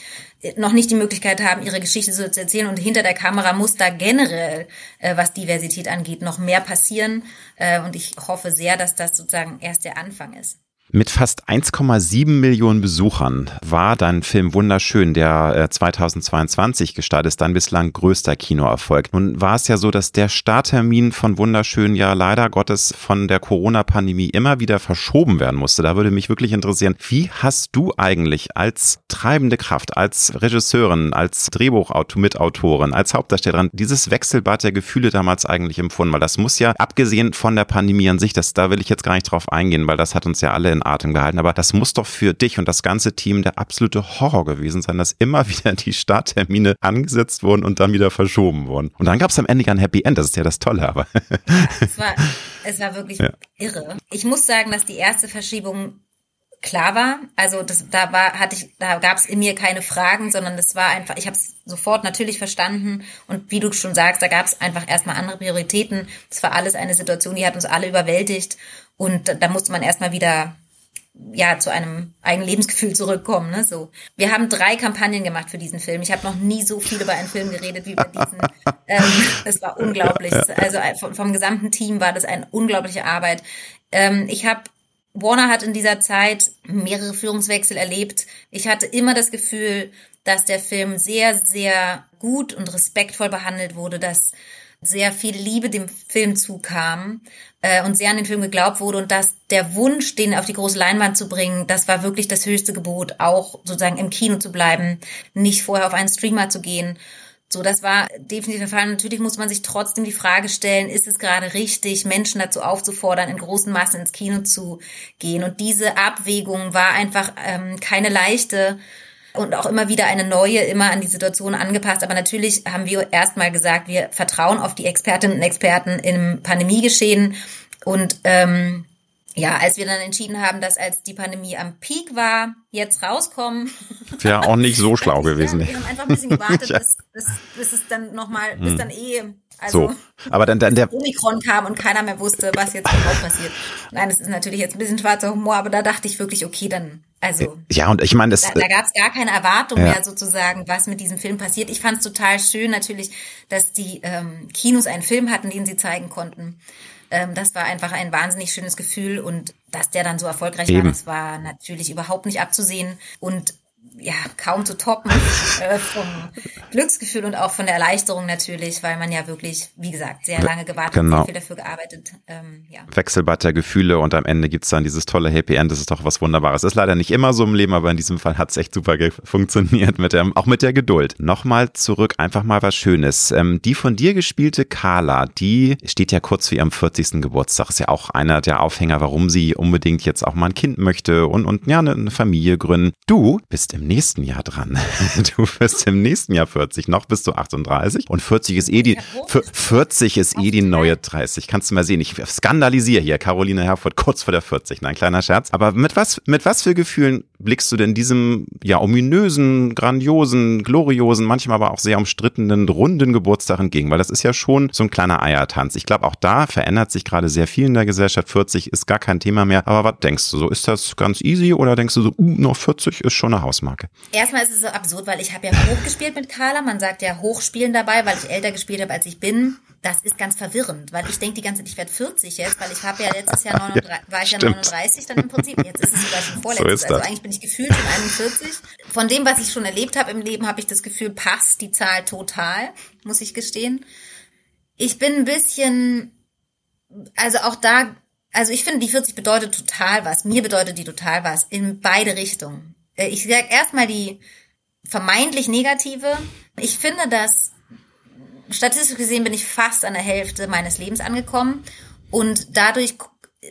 noch nicht die Möglichkeit haben, ihre Geschichte so zu erzählen. Und hinter der Kamera muss da generell, äh, was Diversität angeht, noch mehr passieren. Äh, und ich hoffe sehr, dass das sozusagen erst der Anfang ist. Mit fast 1,7 Millionen Besuchern war dein Film Wunderschön, der 2022 äh, gestartet ist, dein bislang größter Kinoerfolg. Nun war es ja so, dass der Starttermin von Wunderschön ja leider Gottes von der Corona-Pandemie immer wieder verschoben werden musste. Da würde mich wirklich interessieren, wie hast du eigentlich als treibende Kraft, als Regisseurin, als Drehbuchautor, Mitautorin, als Hauptdarstellerin dieses Wechselbad der Gefühle damals eigentlich empfunden? Weil das muss ja, abgesehen von der Pandemie an sich, das, da will ich jetzt gar nicht drauf eingehen, weil das hat uns ja alle in Atem gehalten. Aber das muss doch für dich und das ganze Team der absolute Horror gewesen sein, dass immer wieder die Starttermine angesetzt wurden und dann wieder verschoben wurden. Und dann gab es am Ende ja ein Happy End. Das ist ja das Tolle, aber. es, war, es war wirklich ja. irre. Ich muss sagen, dass die erste Verschiebung klar war. Also das, da war, hatte ich, da gab es in mir keine Fragen, sondern das war einfach, ich habe es sofort natürlich verstanden und wie du schon sagst, da gab es einfach erstmal andere Prioritäten. Das war alles eine Situation, die hat uns alle überwältigt und da, da musste man erstmal wieder ja zu einem eigenen Lebensgefühl zurückkommen. Ne? So, wir haben drei Kampagnen gemacht für diesen Film. Ich habe noch nie so viel über einen Film geredet wie über diesen. ähm, das war unglaublich. Also äh, vom, vom, gesamten Team war das eine unglaubliche Arbeit. Ähm, ich habe Warner hat in dieser Zeit mehrere Führungswechsel erlebt. Ich hatte immer das Gefühl, dass der Film sehr, sehr gut und respektvoll behandelt wurde, dass sehr viel Liebe dem Film zukam äh, und sehr an den Film geglaubt wurde und dass der Wunsch, den auf die große Leinwand zu bringen, das war wirklich das höchste Gebot, auch sozusagen im Kino zu bleiben, nicht vorher auf einen Streamer zu gehen. So, das war definitiv der Fall. Natürlich muss man sich trotzdem die Frage stellen, ist es gerade richtig, Menschen dazu aufzufordern, in großen Massen ins Kino zu gehen? Und diese Abwägung war einfach ähm, keine leichte und auch immer wieder eine neue, immer an die Situation angepasst. Aber natürlich haben wir erstmal gesagt, wir vertrauen auf die Expertinnen und Experten im Pandemiegeschehen und ähm, ja, als wir dann entschieden haben, dass als die Pandemie am Peak war, jetzt rauskommen. Ja, auch nicht so schlau gewesen. Wir haben einfach ein bisschen gewartet, ja. bis, bis, bis es dann nochmal, bis hm. dann eh, also so. aber dann, dann der Omikron kam und keiner mehr wusste, was jetzt genau passiert. Nein, das ist natürlich jetzt ein bisschen schwarzer Humor, aber da dachte ich wirklich, okay, dann, also. Ja, und ich meine, das. Da, da gab es gar keine Erwartung ja. mehr sozusagen, was mit diesem Film passiert. Ich fand es total schön natürlich, dass die ähm, Kinos einen Film hatten, den sie zeigen konnten. Ähm, das war einfach ein wahnsinnig schönes Gefühl und dass der dann so erfolgreich Eben. war, das war natürlich überhaupt nicht abzusehen. Und ja, kaum zu toppen äh, vom Glücksgefühl und auch von der Erleichterung natürlich, weil man ja wirklich, wie gesagt, sehr lange gewartet genau. hat, sehr viel dafür gearbeitet. Ähm, ja. Wechselbad der Gefühle und am Ende gibt's dann dieses tolle Happy End, das ist doch was Wunderbares. Ist leider nicht immer so im Leben, aber in diesem Fall hat's echt super funktioniert, mit der, auch mit der Geduld. Nochmal zurück, einfach mal was Schönes. Ähm, die von dir gespielte Carla, die steht ja kurz vor ihrem 40. Geburtstag, ist ja auch einer der Aufhänger, warum sie unbedingt jetzt auch mal ein Kind möchte und, und ja, eine Familie gründen. Du bist im im nächsten Jahr dran. Du wirst im nächsten Jahr 40. Noch bist du 38 und 40 ist eh die 40 ist eh die neue 30. Kannst du mal sehen. Ich skandalisiere hier Caroline Herford kurz vor der 40. Nein, kleiner Scherz. Aber mit was mit was für Gefühlen blickst du denn diesem ja ominösen, grandiosen, gloriosen, manchmal aber auch sehr umstrittenen runden Geburtstag entgegen? Weil das ist ja schon so ein kleiner Eiertanz. Ich glaube, auch da verändert sich gerade sehr viel in der Gesellschaft. 40 ist gar kein Thema mehr. Aber was denkst du so? Ist das ganz easy oder denkst du so, uh, noch 40 ist schon eine Hausmarke? Marke? Erstmal ist es so absurd, weil ich habe ja hochgespielt mit Carla. Man sagt ja hochspielen dabei, weil ich älter gespielt habe, als ich bin. Das ist ganz verwirrend, weil ich denke die ganze Zeit, ich werde 40 jetzt, weil ich habe ja letztes Jahr 39, ja, war ich ja 39 dann im Prinzip. Jetzt ist es sogar schon vorletztes. So also eigentlich bin ich gefühlt in 41. Von dem, was ich schon erlebt habe im Leben, habe ich das Gefühl, passt die Zahl total, muss ich gestehen. Ich bin ein bisschen, also auch da also ich finde, die 40 bedeutet total was. Mir bedeutet die total was. In beide Richtungen. Äh, ich sage erstmal die vermeintlich negative. Ich finde, dass statistisch gesehen bin ich fast an der Hälfte meines Lebens angekommen und dadurch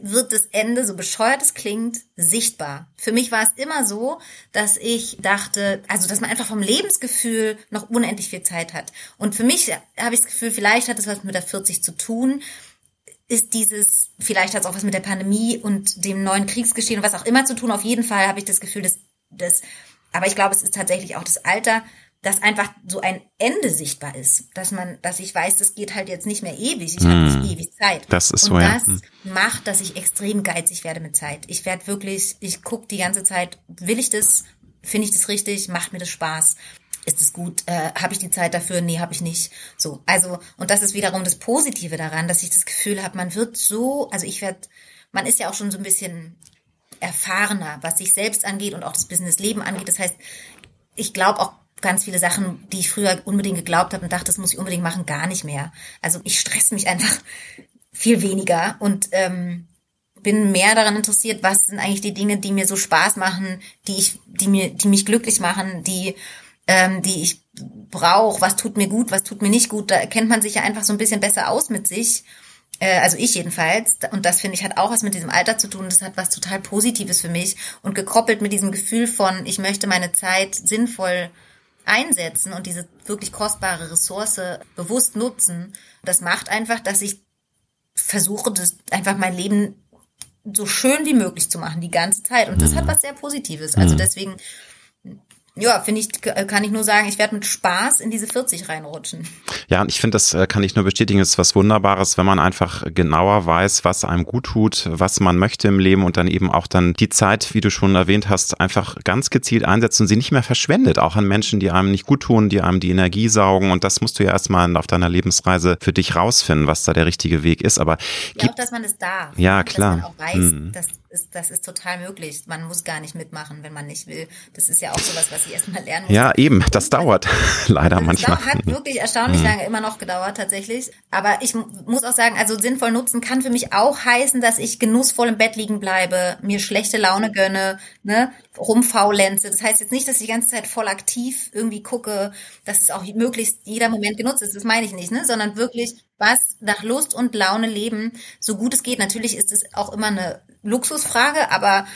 wird das Ende, so bescheuert es klingt, sichtbar. Für mich war es immer so, dass ich dachte, also dass man einfach vom Lebensgefühl noch unendlich viel Zeit hat. Und für mich habe ich das Gefühl, vielleicht hat es was mit der 40 zu tun, ist dieses, vielleicht hat es auch was mit der Pandemie und dem neuen Kriegsgeschehen und was auch immer zu tun. Auf jeden Fall habe ich das Gefühl, dass das, aber ich glaube, es ist tatsächlich auch das Alter, dass einfach so ein Ende sichtbar ist, dass man, dass ich weiß, das geht halt jetzt nicht mehr ewig, ich hm. habe nicht ewig Zeit. Das ist und so, das ja. macht, dass ich extrem geizig werde mit Zeit. Ich werde wirklich, ich gucke die ganze Zeit, will ich das, finde ich das richtig, macht mir das Spaß, ist es gut, äh, habe ich die Zeit dafür? Nee, habe ich nicht. So, also und das ist wiederum das Positive daran, dass ich das Gefühl habe, man wird so, also ich werde, man ist ja auch schon so ein bisschen erfahrener, was sich selbst angeht und auch das Businessleben angeht. Das heißt, ich glaube auch ganz viele Sachen, die ich früher unbedingt geglaubt habe und dachte, das muss ich unbedingt machen, gar nicht mehr. Also ich stresse mich einfach viel weniger und ähm, bin mehr daran interessiert, was sind eigentlich die Dinge, die mir so Spaß machen, die ich, die mir, die mich glücklich machen, die, ähm, die ich brauche, was tut mir gut, was tut mir nicht gut. Da kennt man sich ja einfach so ein bisschen besser aus mit sich also ich jedenfalls, und das finde ich hat auch was mit diesem Alter zu tun, das hat was total Positives für mich und gekoppelt mit diesem Gefühl von, ich möchte meine Zeit sinnvoll einsetzen und diese wirklich kostbare Ressource bewusst nutzen. Das macht einfach, dass ich versuche, das einfach mein Leben so schön wie möglich zu machen, die ganze Zeit. Und das hat mhm. was sehr Positives. Also mhm. deswegen ja, finde ich, kann ich nur sagen, ich werde mit Spaß in diese 40 reinrutschen. Ja, und ich finde, das äh, kann ich nur bestätigen, es ist was Wunderbares, wenn man einfach genauer weiß, was einem gut tut, was man möchte im Leben und dann eben auch dann die Zeit, wie du schon erwähnt hast, einfach ganz gezielt einsetzt und sie nicht mehr verschwendet, auch an Menschen, die einem nicht gut tun, die einem die Energie saugen. Und das musst du ja erstmal auf deiner Lebensreise für dich rausfinden, was da der richtige Weg ist. Aber ich glaube, dass man es darf. Ja, klar. Dass man auch weiß, mhm. dass ist, das ist total möglich. Man muss gar nicht mitmachen, wenn man nicht will. Das ist ja auch sowas, was ich erstmal lernen muss. Ja, eben. Das dauert leider das manchmal. Das hat wirklich erstaunlich mhm. lange immer noch gedauert, tatsächlich. Aber ich muss auch sagen, also sinnvoll nutzen kann für mich auch heißen, dass ich genussvoll im Bett liegen bleibe, mir schlechte Laune gönne, ne, rumfaulenze. Das heißt jetzt nicht, dass ich die ganze Zeit voll aktiv irgendwie gucke, dass es auch möglichst jeder Moment genutzt ist. Das meine ich nicht, ne, sondern wirklich was nach Lust und Laune leben, so gut es geht. Natürlich ist es auch immer eine Luxusfrage, aber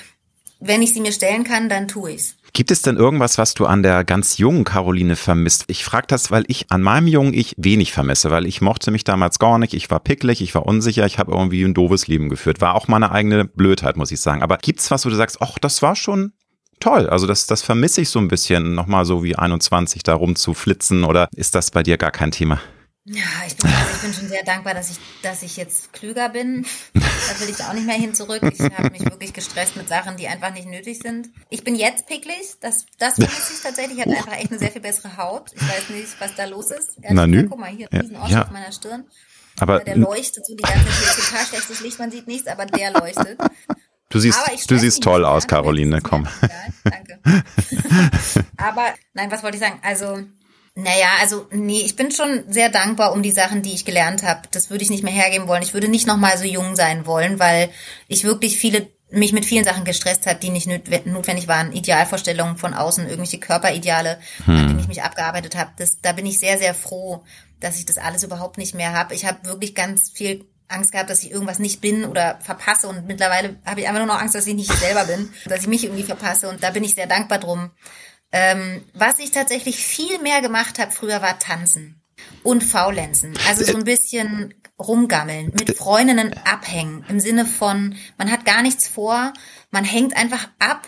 wenn ich sie mir stellen kann, dann tue ich's. Gibt es denn irgendwas, was du an der ganz jungen Caroline vermisst? Ich frage das, weil ich an meinem jungen Ich wenig vermisse, weil ich mochte mich damals gar nicht. Ich war picklig, ich war unsicher, ich habe irgendwie ein doofes Leben geführt. War auch meine eigene Blödheit, muss ich sagen. Aber gibt's was, wo du sagst, ach, das war schon toll. Also das, das vermisse ich so ein bisschen, nochmal so wie 21 da rumzuflitzen oder ist das bei dir gar kein Thema? Ja, ich bin, ich bin schon sehr dankbar, dass ich, dass ich jetzt klüger bin. Da will ich auch nicht mehr hin zurück. Ich habe mich wirklich gestresst mit Sachen, die einfach nicht nötig sind. Ich bin jetzt picklig. Das, das vermisse ich tatsächlich. Ich habe einfach echt eine sehr viel bessere Haut. Ich weiß nicht, was da los ist. Ehrlich Na, nü. Guck mal, hier, diesen Ausschnitt ja. auf meiner Stirn. Aber der leuchtet so die ganze Zeit. Total schlechtes Licht, man sieht nichts, aber der leuchtet. Du siehst, du siehst toll aus, Caroline, komm. Ja, danke. aber, nein, was wollte ich sagen? Also, naja, also nee, ich bin schon sehr dankbar um die Sachen, die ich gelernt habe. Das würde ich nicht mehr hergeben wollen. Ich würde nicht nochmal so jung sein wollen, weil ich wirklich viele mich mit vielen Sachen gestresst hat, die nicht notwendig waren. Idealvorstellungen von außen, irgendwelche Körperideale, hm. an denen ich mich abgearbeitet habe. Das, da bin ich sehr, sehr froh, dass ich das alles überhaupt nicht mehr habe. Ich habe wirklich ganz viel Angst gehabt, dass ich irgendwas nicht bin oder verpasse und mittlerweile habe ich einfach nur noch Angst, dass ich nicht selber bin, dass ich mich irgendwie verpasse und da bin ich sehr dankbar drum. Ähm, was ich tatsächlich viel mehr gemacht habe früher war tanzen und faulenzen. Also so ein bisschen rumgammeln, mit Freundinnen abhängen im Sinne von, man hat gar nichts vor, man hängt einfach ab,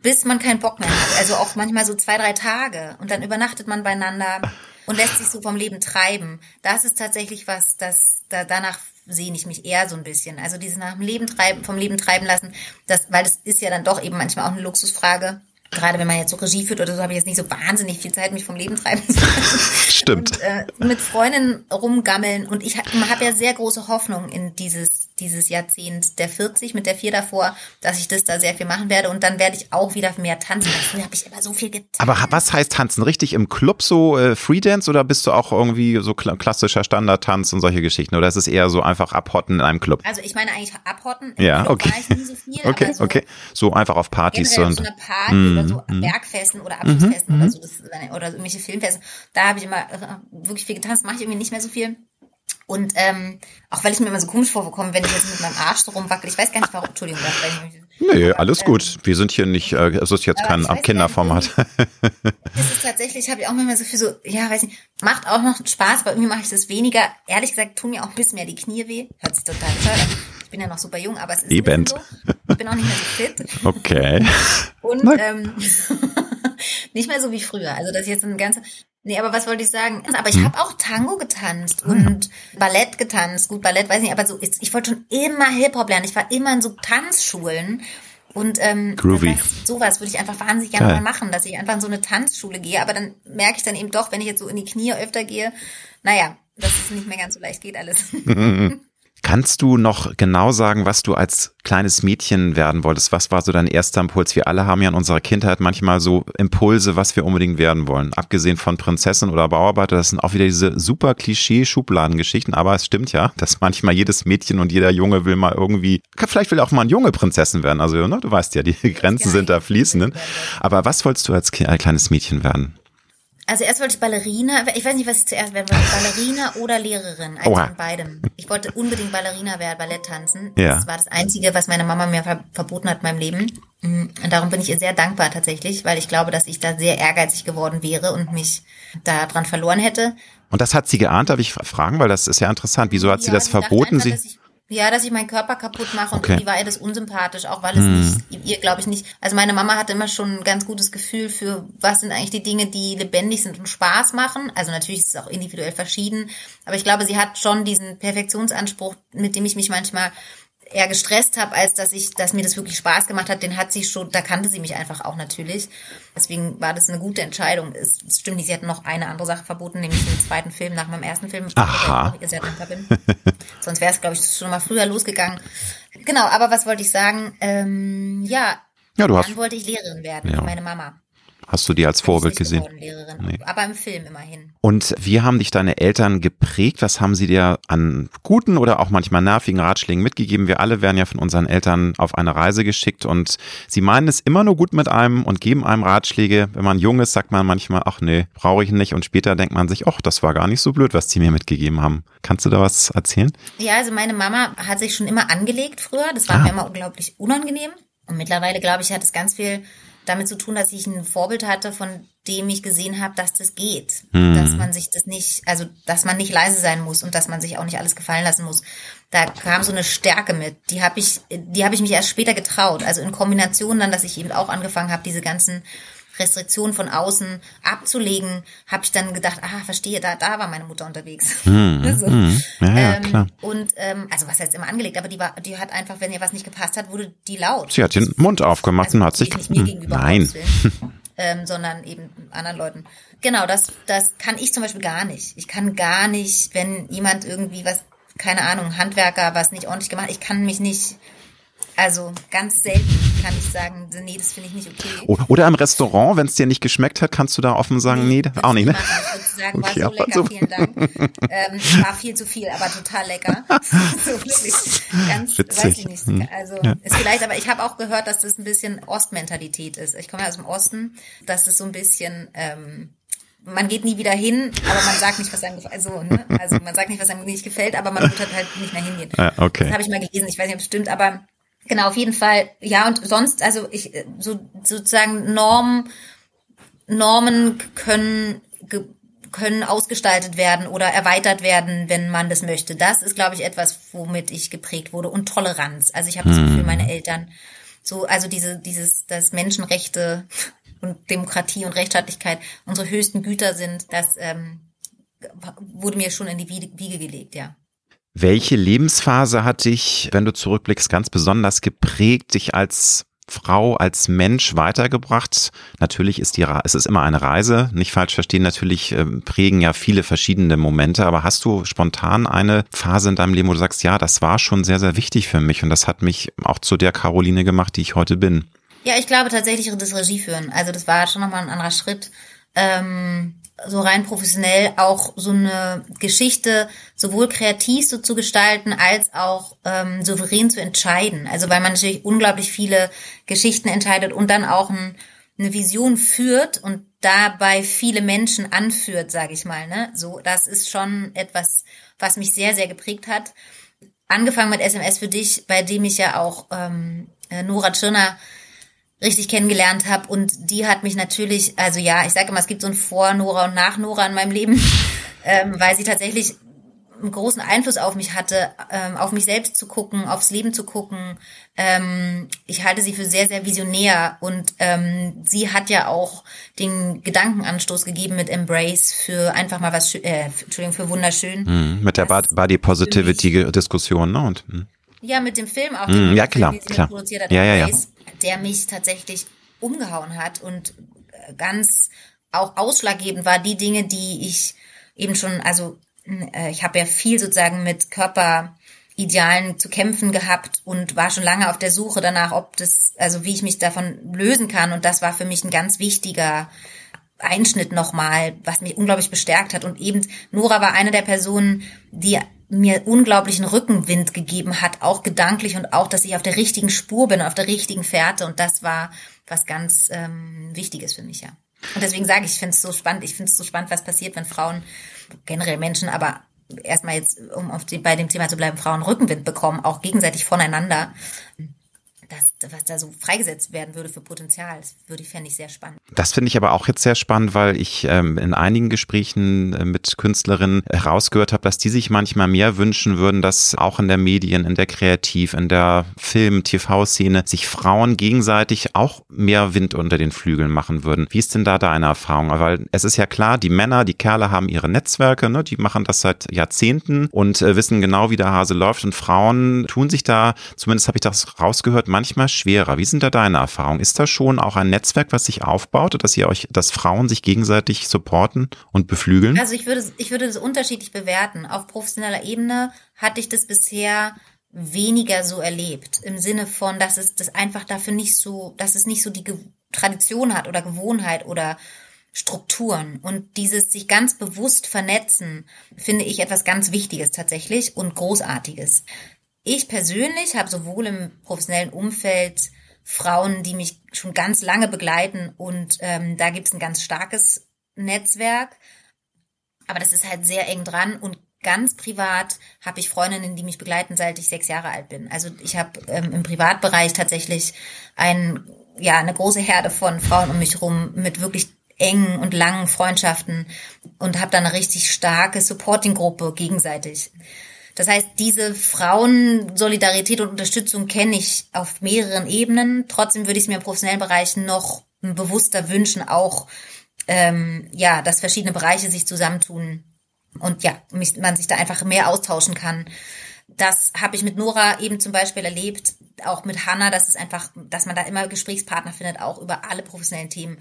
bis man keinen Bock mehr hat. Also auch manchmal so zwei, drei Tage und dann übernachtet man beieinander und lässt sich so vom Leben treiben. Das ist tatsächlich was, das da, danach sehne ich mich eher so ein bisschen. Also dieses nach dem Leben treiben, vom Leben treiben lassen, das, weil das ist ja dann doch eben manchmal auch eine Luxusfrage gerade wenn man jetzt so Regie führt oder so, habe ich jetzt nicht so wahnsinnig viel Zeit, mich vom Leben treiben zu Stimmt. Und, äh, mit Freundinnen rumgammeln und ich habe hab ja sehr große Hoffnung in dieses dieses Jahrzehnt der 40 mit der 4 davor, dass ich das da sehr viel machen werde und dann werde ich auch wieder mehr tanzen. Früher habe ich immer so viel getan. Aber was heißt tanzen? Richtig im Club so äh, Freedance oder bist du auch irgendwie so klassischer Standardtanz und solche Geschichten oder ist es eher so einfach abhotten in einem Club? Also ich meine eigentlich abhotten. Ja, Club okay. So viel, okay, so okay. So einfach auf Partys und so eine Party mm, oder so mm. Bergfesten oder Abschlussfesten mm, oder so das, oder irgendwelche Filmfesten. Da habe ich immer äh, wirklich viel getanzt, mache ich irgendwie nicht mehr so viel. Und ähm, auch weil ich mir immer so komisch vorgekommen, wenn ich jetzt mit meinem Arsch so rumwackel. Ich weiß gar nicht, warum. Entschuldigung, Nee, aber, alles gut. Ähm, Wir sind hier nicht, äh, es ist jetzt kein Kinderformat. Das ist tatsächlich, habe ich auch manchmal so viel so, ja, weiß nicht, macht auch noch Spaß, aber irgendwie mache ich das weniger. Ehrlich gesagt, tun mir auch ein bisschen mehr die Knie weh. Hört sich total bescheuert an. Ich bin ja noch super jung, aber es ist Eben. so. Ich bin auch nicht mehr so fit. Okay. Und ähm, nicht mehr so wie früher. Also das ist jetzt ein ganzer, Nee, aber was wollte ich sagen? Aber ich hm. habe auch Tango getanzt ah, und Ballett getanzt. Gut, Ballett weiß nicht, aber so ich wollte schon immer Hip-Hop lernen. Ich war immer in so Tanzschulen. Und ähm, Groovy. Das sowas würde ich einfach wahnsinnig gerne mal machen, dass ich einfach in so eine Tanzschule gehe. Aber dann merke ich dann eben doch, wenn ich jetzt so in die Knie öfter gehe, naja, dass es nicht mehr ganz so leicht geht alles. Kannst du noch genau sagen, was du als kleines Mädchen werden wolltest? Was war so dein erster Impuls? Wir alle haben ja in unserer Kindheit manchmal so Impulse, was wir unbedingt werden wollen. Abgesehen von Prinzessin oder Bauarbeiter, das sind auch wieder diese super Klischee-Schubladengeschichten. Aber es stimmt ja, dass manchmal jedes Mädchen und jeder Junge will mal irgendwie, vielleicht will auch mal ein junge Prinzessin werden. Also, ne, du weißt ja, die Grenzen sind da fließend. Aber was wolltest du als kleines Mädchen werden? Also erst wollte ich Ballerina, ich weiß nicht, was ich zuerst werden wollte, Ballerina oder Lehrerin, eins Oha. von beidem. Ich wollte unbedingt Ballerina werden, Ballett tanzen. Ja. Das war das Einzige, was meine Mama mir ver verboten hat in meinem Leben. Mm, und darum bin ich ihr sehr dankbar tatsächlich, weil ich glaube, dass ich da sehr ehrgeizig geworden wäre und mich da dran verloren hätte. Und das hat sie geahnt, darf ich fragen, weil das ist ja interessant. Wieso hat ja, sie das verboten? Einfach, sie ja, dass ich meinen Körper kaputt mache und okay. irgendwie war ihr das unsympathisch, auch weil es hm. nicht, ihr glaube ich nicht, also meine Mama hatte immer schon ein ganz gutes Gefühl für, was sind eigentlich die Dinge, die lebendig sind und Spaß machen. Also natürlich ist es auch individuell verschieden, aber ich glaube, sie hat schon diesen Perfektionsanspruch, mit dem ich mich manchmal eher gestresst habe, als dass ich, dass mir das wirklich Spaß gemacht hat, den hat sie schon, da kannte sie mich einfach auch natürlich. Deswegen war das eine gute Entscheidung. Es, es stimmt nicht, sie hat noch eine andere Sache verboten, nämlich den zweiten Film nach meinem ersten Film, Aha. ich ihr sehr dankbar bin. Sonst wäre es, glaube ich, schon mal früher losgegangen. Genau, aber was wollte ich sagen? Ähm, ja, Ja, du dann hast, wollte ich Lehrerin werden, Ja. meine Mama. Hast du die als Vorbild gesehen? Nee. aber im Film immerhin. Und wie haben dich deine Eltern geprägt? Was haben sie dir an guten oder auch manchmal nervigen Ratschlägen mitgegeben? Wir alle werden ja von unseren Eltern auf eine Reise geschickt und sie meinen es immer nur gut mit einem und geben einem Ratschläge. Wenn man jung ist, sagt man manchmal, ach nee, brauche ich nicht. Und später denkt man sich, ach, das war gar nicht so blöd, was sie mir mitgegeben haben. Kannst du da was erzählen? Ja, also meine Mama hat sich schon immer angelegt früher. Das war Ah. mir immer unglaublich unangenehm. Und mittlerweile, glaube ich, hat es ganz viel damit zu tun, dass ich ein Vorbild hatte, von dem ich gesehen habe, dass das geht. Dass man sich das nicht, also dass man nicht leise sein muss und dass man sich auch nicht alles gefallen lassen muss. Da kam so eine Stärke mit. Die habe ich, die habe ich mich erst später getraut. Also in Kombination dann, dass ich eben auch angefangen habe, diese ganzen Restriktionen von außen abzulegen, habe ich dann gedacht, ah, verstehe, da, da war meine Mutter unterwegs. so. Mhm. Ja, ja, ähm, klar. Und ähm, also was heißt immer angelegt, aber die war, die hat einfach, wenn ihr was nicht gepasst hat, wurde die laut. Sie hat den Mund aufgemacht und hat sich... nicht mir Hm, gegenüber, Nein. Ähm, sondern eben anderen Leuten. Genau, das, das kann ich zum Beispiel gar nicht. Ich kann gar nicht, wenn jemand irgendwie was, keine Ahnung, Handwerker was nicht ordentlich gemacht, ich kann mich nicht, also ganz selten kann ich sagen, nee, das finde ich nicht okay. Oder im Restaurant, wenn es dir nicht geschmeckt hat, kannst du da offen sagen, nee, Würde auch ich nicht, ne? Ich würde sagen, war Okay, so aber lecker, so- vielen Dank. Ähm, war viel zu viel, aber total lecker. so wirklich ganz, Witzig. weiß ich nicht. Hm. Also Ja. ist vielleicht, aber ich habe auch gehört, dass das ein bisschen Ostmentalität ist. Ich komme ja aus dem Osten, dass es so ein bisschen ähm, man geht nie wieder hin, aber man sagt nicht, was einem gefällt. Also, ne? also man sagt nicht, was einem nicht gefällt, aber man wird halt nicht mehr hingehen. Ja, okay. Das habe ich mal gelesen, ich weiß nicht, ob es stimmt, aber genau, auf jeden Fall, ja, und sonst, also ich, äh, so sozusagen Normen, Normen können, können ausgestaltet werden oder erweitert werden, wenn man das möchte. Das ist, glaube ich, etwas, womit ich geprägt wurde. Und Toleranz. Also ich habe das Gefühl, meine Eltern, so, also diese, dieses, dass Menschenrechte und Demokratie und Rechtsstaatlichkeit unsere höchsten Güter sind, das ähm, wurde mir schon in die Wiege gelegt, ja. Welche Lebensphase hat dich, wenn du zurückblickst, ganz besonders geprägt, dich als Frau, als Mensch weitergebracht? Natürlich ist die, Ra- es ist immer eine Reise, nicht falsch verstehen, natürlich ähm, prägen ja viele verschiedene Momente, aber hast du spontan eine Phase in deinem Leben, wo du sagst, ja, das war schon sehr, sehr wichtig für mich und das hat mich auch zu der Caroline gemacht, die ich heute bin? Ja, ich glaube tatsächlich das Regie führen. Also das war schon nochmal ein anderer Schritt. Ähm, so rein professionell auch so eine Geschichte sowohl kreativ so zu gestalten als auch ähm, souverän zu entscheiden. Also weil man natürlich unglaublich viele Geschichten entscheidet und dann auch ein, eine Vision führt und dabei viele Menschen anführt, sage ich mal. Ne? So, das ist schon etwas, was mich sehr, sehr geprägt hat. Angefangen mit SMS für dich, bei dem ich ja auch ähm, äh, Nora Tschirner richtig kennengelernt habe und die hat mich natürlich, also ja, ich sage immer, es gibt so ein Vor Nora und Nach Nora in meinem Leben, ähm, weil sie tatsächlich einen großen Einfluss auf mich hatte, ähm, auf mich selbst zu gucken, aufs Leben zu gucken. Ähm, ich halte sie für sehr, sehr visionär und ähm, sie hat ja auch den Gedankenanstoß gegeben mit Embrace für einfach mal was, äh, Entschuldigung, für wunderschön. Hm, mit der Das Body Positivity Diskussion, ne? Und, hm. Ja, mit dem Film auch. Mm, ja, Film, klar, sie klar. produziert hat, Ja, ja, ja. Der mich tatsächlich umgehauen hat und äh, ganz auch ausschlaggebend war, die Dinge, die ich eben schon, also äh, ich habe ja viel sozusagen mit Körperidealen zu kämpfen gehabt und war schon lange auf der Suche danach, ob das, also wie ich mich davon lösen kann. Und das war für mich ein ganz wichtiger Einschnitt nochmal, was mich unglaublich bestärkt hat. Und eben Nora war eine der Personen, die mir unglaublichen Rückenwind gegeben hat, auch gedanklich und auch, dass ich auf der richtigen Spur bin, auf der richtigen Fährte. Und das war was ganz ähm, Wichtiges für mich, ja. Und deswegen sage ich, ich finde es so spannend, ich finde es so spannend, was passiert, wenn Frauen, generell Menschen, aber erstmal jetzt, um auf die, bei dem Thema zu bleiben, Frauen Rückenwind bekommen, auch gegenseitig voneinander. Das, was da so freigesetzt werden würde für Potenzial, das würde ich, fände ich sehr spannend. Das finde ich aber auch jetzt sehr spannend, weil ich ähm, in einigen Gesprächen äh, mit Künstlerinnen herausgehört habe, dass die sich manchmal mehr wünschen würden, dass auch in der Medien, in der Kreativ, in der Film-, TV-Szene sich Frauen gegenseitig auch mehr Wind unter den Flügeln machen würden. Wie ist denn da deine Erfahrung? Weil es ist ja klar, die Männer, die Kerle haben ihre Netzwerke, ne? die machen das seit Jahrzehnten und äh, wissen genau, wie der Hase läuft. Und Frauen tun sich da, zumindest habe ich das rausgehört, manchmal schwerer. Wie sind da deine Erfahrungen? Ist da schon auch ein Netzwerk, was sich aufbaut, dass ihr euch, dass Frauen sich gegenseitig supporten und beflügeln? Also ich würde, ich würde das unterschiedlich bewerten. Auf professioneller Ebene hatte ich das bisher weniger so erlebt. Im Sinne von, dass es das einfach dafür nicht so, dass es nicht so die Ge Tradition hat oder Gewohnheit oder Strukturen. Und dieses sich ganz bewusst vernetzen, finde ich etwas ganz Wichtiges tatsächlich und Großartiges. Ich persönlich habe sowohl im professionellen Umfeld Frauen, die mich schon ganz lange begleiten und ähm, da gibt es ein ganz starkes Netzwerk. Aber das ist halt sehr eng dran und ganz privat habe ich Freundinnen, die mich begleiten, seit ich sechs Jahre alt bin. Also ich habe ähm, im Privatbereich tatsächlich ein, ja, eine große Herde von Frauen um mich herum mit wirklich engen und langen Freundschaften und habe da eine richtig starke Supporting-Gruppe gegenseitig. Das heißt, diese Frauensolidarität und Unterstützung kenne ich auf mehreren Ebenen. Trotzdem würde ich es mir im professionellen Bereich noch bewusster wünschen, auch ähm, ja, dass verschiedene Bereiche sich zusammentun und ja, man sich da einfach mehr austauschen kann. Das habe ich mit Nora eben zum Beispiel erlebt, auch mit Hanna, dass es einfach, dass man da immer Gesprächspartner findet, auch über alle professionellen Themen,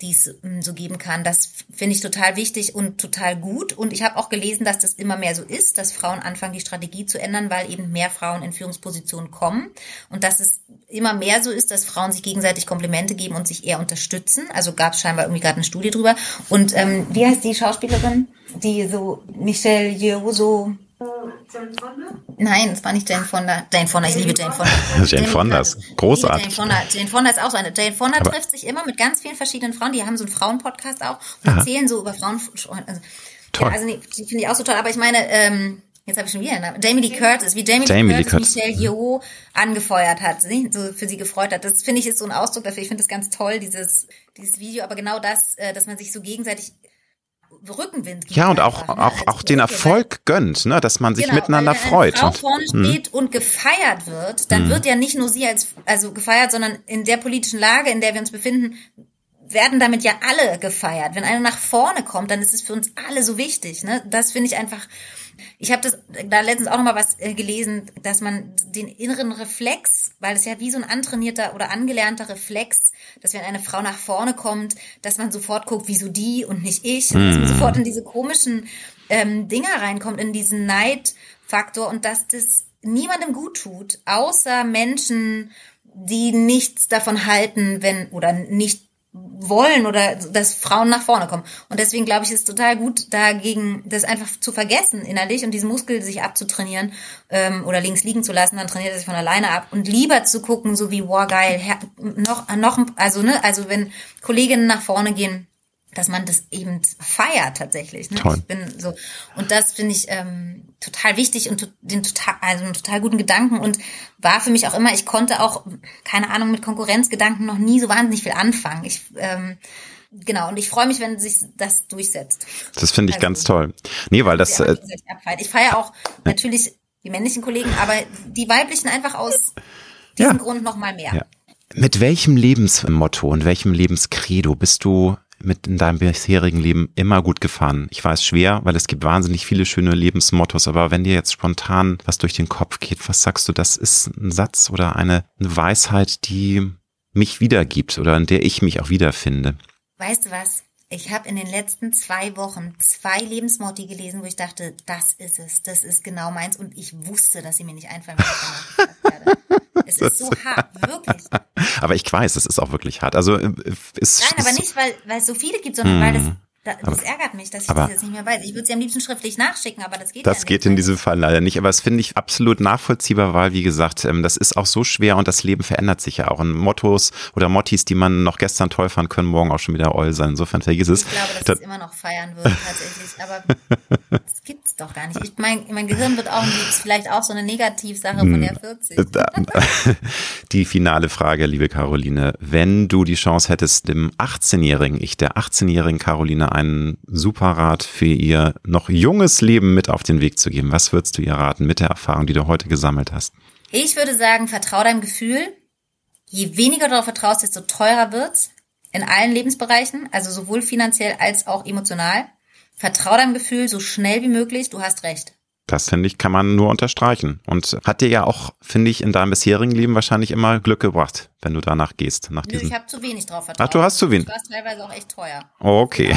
die es ähm, so geben kann. Das finde ich total wichtig und total gut. Und ich habe auch gelesen, dass das immer mehr so ist, dass Frauen anfangen, die Strategie zu ändern, weil eben mehr Frauen in Führungspositionen kommen. Und dass es immer mehr so ist, dass Frauen sich gegenseitig Komplimente geben und sich eher unterstützen. Also gab es scheinbar irgendwie gerade eine Studie drüber. Und ähm, wie heißt die Schauspielerin, die so Michelle Yeoh so Jane Fonda? Nein, es war nicht Jane Fonda. Jane Fonda, ich liebe Jane Fonda. Jane Fonda ist großartig. Jane Fonda. Jane Fonda ist auch so eine. Jane Fonda Aber trifft sich immer mit ganz vielen verschiedenen Frauen. Die haben so einen Frauenpodcast auch und Aha. erzählen so über Frauen. Also, toll. Ja, also nee, die finde ich auch so toll. Aber ich meine, ähm, jetzt habe ich schon wieder einen Namen. Jamie Lee Curtis, wie Jamie, Jamie Lee Curtis, Michelle Yeoh angefeuert hat, so für sie gefreut hat. Das finde ich ist so ein Ausdruck dafür. Ich finde das ganz toll, dieses, dieses Video. Aber genau das, äh, dass man sich so gegenseitig Rückenwind gibt. Ja, und auch, einfach, ne? auch, auch den Erfolg gönnt, ne? dass man sich genau, miteinander wenn freut. Wenn vorne hm. steht und gefeiert wird, dann hm. wird ja nicht nur sie als, also gefeiert, sondern in der politischen Lage, in der wir uns befinden, werden damit ja alle gefeiert. Wenn einer nach vorne kommt, dann ist es für uns alle so wichtig. Ne? Das finde ich einfach, ich habe das da letztens auch noch mal was äh, gelesen, dass man den inneren Reflex, weil es ja wie so ein antrainierter oder angelernter Reflex, dass wenn eine Frau nach vorne kommt, dass man sofort guckt, wieso die und nicht ich, und dass man mhm. sofort in diese komischen ähm, Dinger reinkommt, in diesen Neidfaktor und dass das niemandem gut tut, außer Menschen, die nichts davon halten, wenn oder nicht wollen oder dass Frauen nach vorne kommen. Und deswegen glaube ich, ist total gut, dagegen das einfach zu vergessen innerlich und diesen Muskel sich abzutrainieren ähm, oder links liegen zu lassen, dann trainiert er sich von alleine ab und lieber zu gucken, so wie, wow, geil, noch, noch, also, ne, also wenn Kolleginnen nach vorne gehen, dass man das eben feiert tatsächlich. Ne? Toll. Ich bin so und das finde ich ähm, total wichtig und den total also einen total guten Gedanken und war für mich auch immer. Ich konnte auch keine Ahnung mit Konkurrenzgedanken noch nie so wahnsinnig viel anfangen. Ich ähm, Genau, und ich freue mich, wenn sich das durchsetzt. Das finde ich also, ganz toll. Nee, weil das. Äh, ich feiere auch natürlich die männlichen Kollegen, aber die weiblichen einfach aus diesem ja. Grund noch mal mehr. Ja. Mit welchem Lebensmotto und welchem Lebenskredo bist du mit in deinem bisherigen Leben immer gut gefahren? Ich weiß schwer, weil es gibt wahnsinnig viele schöne Lebensmottos, aber wenn dir jetzt spontan was durch den Kopf geht, was sagst du, das ist ein Satz oder eine, eine Weisheit, die mich wiedergibt oder in der ich mich auch wiederfinde? Weißt du was? Ich habe in den letzten zwei Wochen zwei Lebensmotto gelesen, wo ich dachte, das ist es, das ist genau meins und ich wusste, dass sie mir nicht einfallen. Es ist so hart, wirklich. Aber ich weiß, es ist auch wirklich hart. Also äh, ist Nein, aber nicht, weil, weil es so viele gibt, sondern weil das hm. Das aber, ärgert mich, dass ich aber, das jetzt nicht mehr weiß. Ich würde sie am liebsten schriftlich nachschicken, aber das geht Das ja geht in diesem Fall leider nicht. Aber das finde ich absolut nachvollziehbar, weil, wie gesagt, ähm, das ist auch so schwer und das Leben verändert sich ja auch. Und Mottos oder Mottis, die man noch gestern toll fand, können morgen auch schon wieder Oll sein. Insofern vergiss es. Ich glaube, dass das, ich es immer noch feiern würde, tatsächlich. Aber das gibt's doch gar nicht. Ich, mein, mein Gehirn wird auch vielleicht auch so eine Negativsache von der 40. Die finale Frage, liebe Caroline. Wenn du die Chance hättest, dem 18-jährigen Ich, der 18-jährigen Caroline einen Superrat für ihr noch junges Leben mit auf den Weg zu geben, was würdest du ihr raten mit der Erfahrung, die du heute gesammelt hast? Ich würde sagen, vertrau deinem Gefühl. Je weniger du darauf vertraust, desto teurer wird's. In allen Lebensbereichen, also sowohl finanziell als auch emotional. Vertrau deinem Gefühl so schnell wie möglich, du hast recht. Das finde ich, kann man nur unterstreichen. Und hat dir ja auch, finde ich, in deinem bisherigen Leben wahrscheinlich immer Glück gebracht, wenn du danach gehst. Nach Nö, ich habe zu wenig drauf vertraut. Ach, du hast zu wenig. Das war teilweise auch echt teuer. Okay.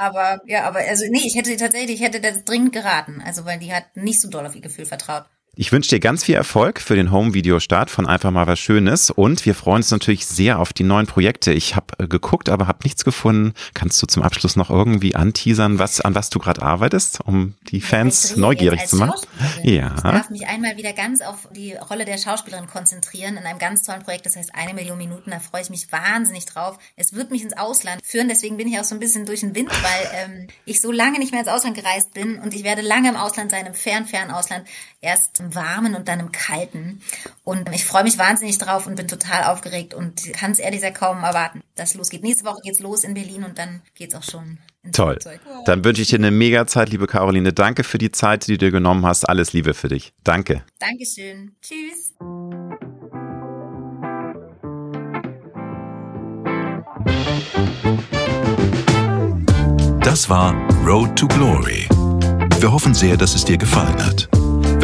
Aber ja, aber also nee, ich hätte tatsächlich, ich hätte das dringend geraten. Also weil die hat nicht so doll auf ihr Gefühl vertraut. Ich wünsche dir ganz viel Erfolg für den Home-Video-Start von Einfach mal was Schönes und wir freuen uns natürlich sehr auf die neuen Projekte. Ich habe äh, geguckt, aber habe nichts gefunden. Kannst du zum Abschluss noch irgendwie anteasern, was, an was du gerade arbeitest, um die Fans neugierig zu machen? Ja. Ich darf mich einmal wieder ganz auf die Rolle der Schauspielerin konzentrieren in einem ganz tollen Projekt, das heißt eine Million Minuten. Da freue ich mich wahnsinnig drauf. Es wird mich ins Ausland führen, deswegen bin ich auch so ein bisschen durch den Wind, weil ähm, ich so lange nicht mehr ins Ausland gereist bin und ich werde lange im Ausland sein, im fern, fern Ausland. Erst Warmen und dann im Kalten. Und ich freue mich wahnsinnig drauf und bin total aufgeregt und kann es ehrlich gesagt kaum erwarten, dass es losgeht. Nächste Woche geht's los in Berlin und dann geht's auch schon ins Toll. Flugzeug. Wow. Dann wünsche ich dir eine mega Zeit, liebe Caroline. Danke für die Zeit, die du dir genommen hast. Alles Liebe für dich. Danke. Dankeschön. Tschüss. Das war Road to Glory. Wir hoffen sehr, dass es dir gefallen hat.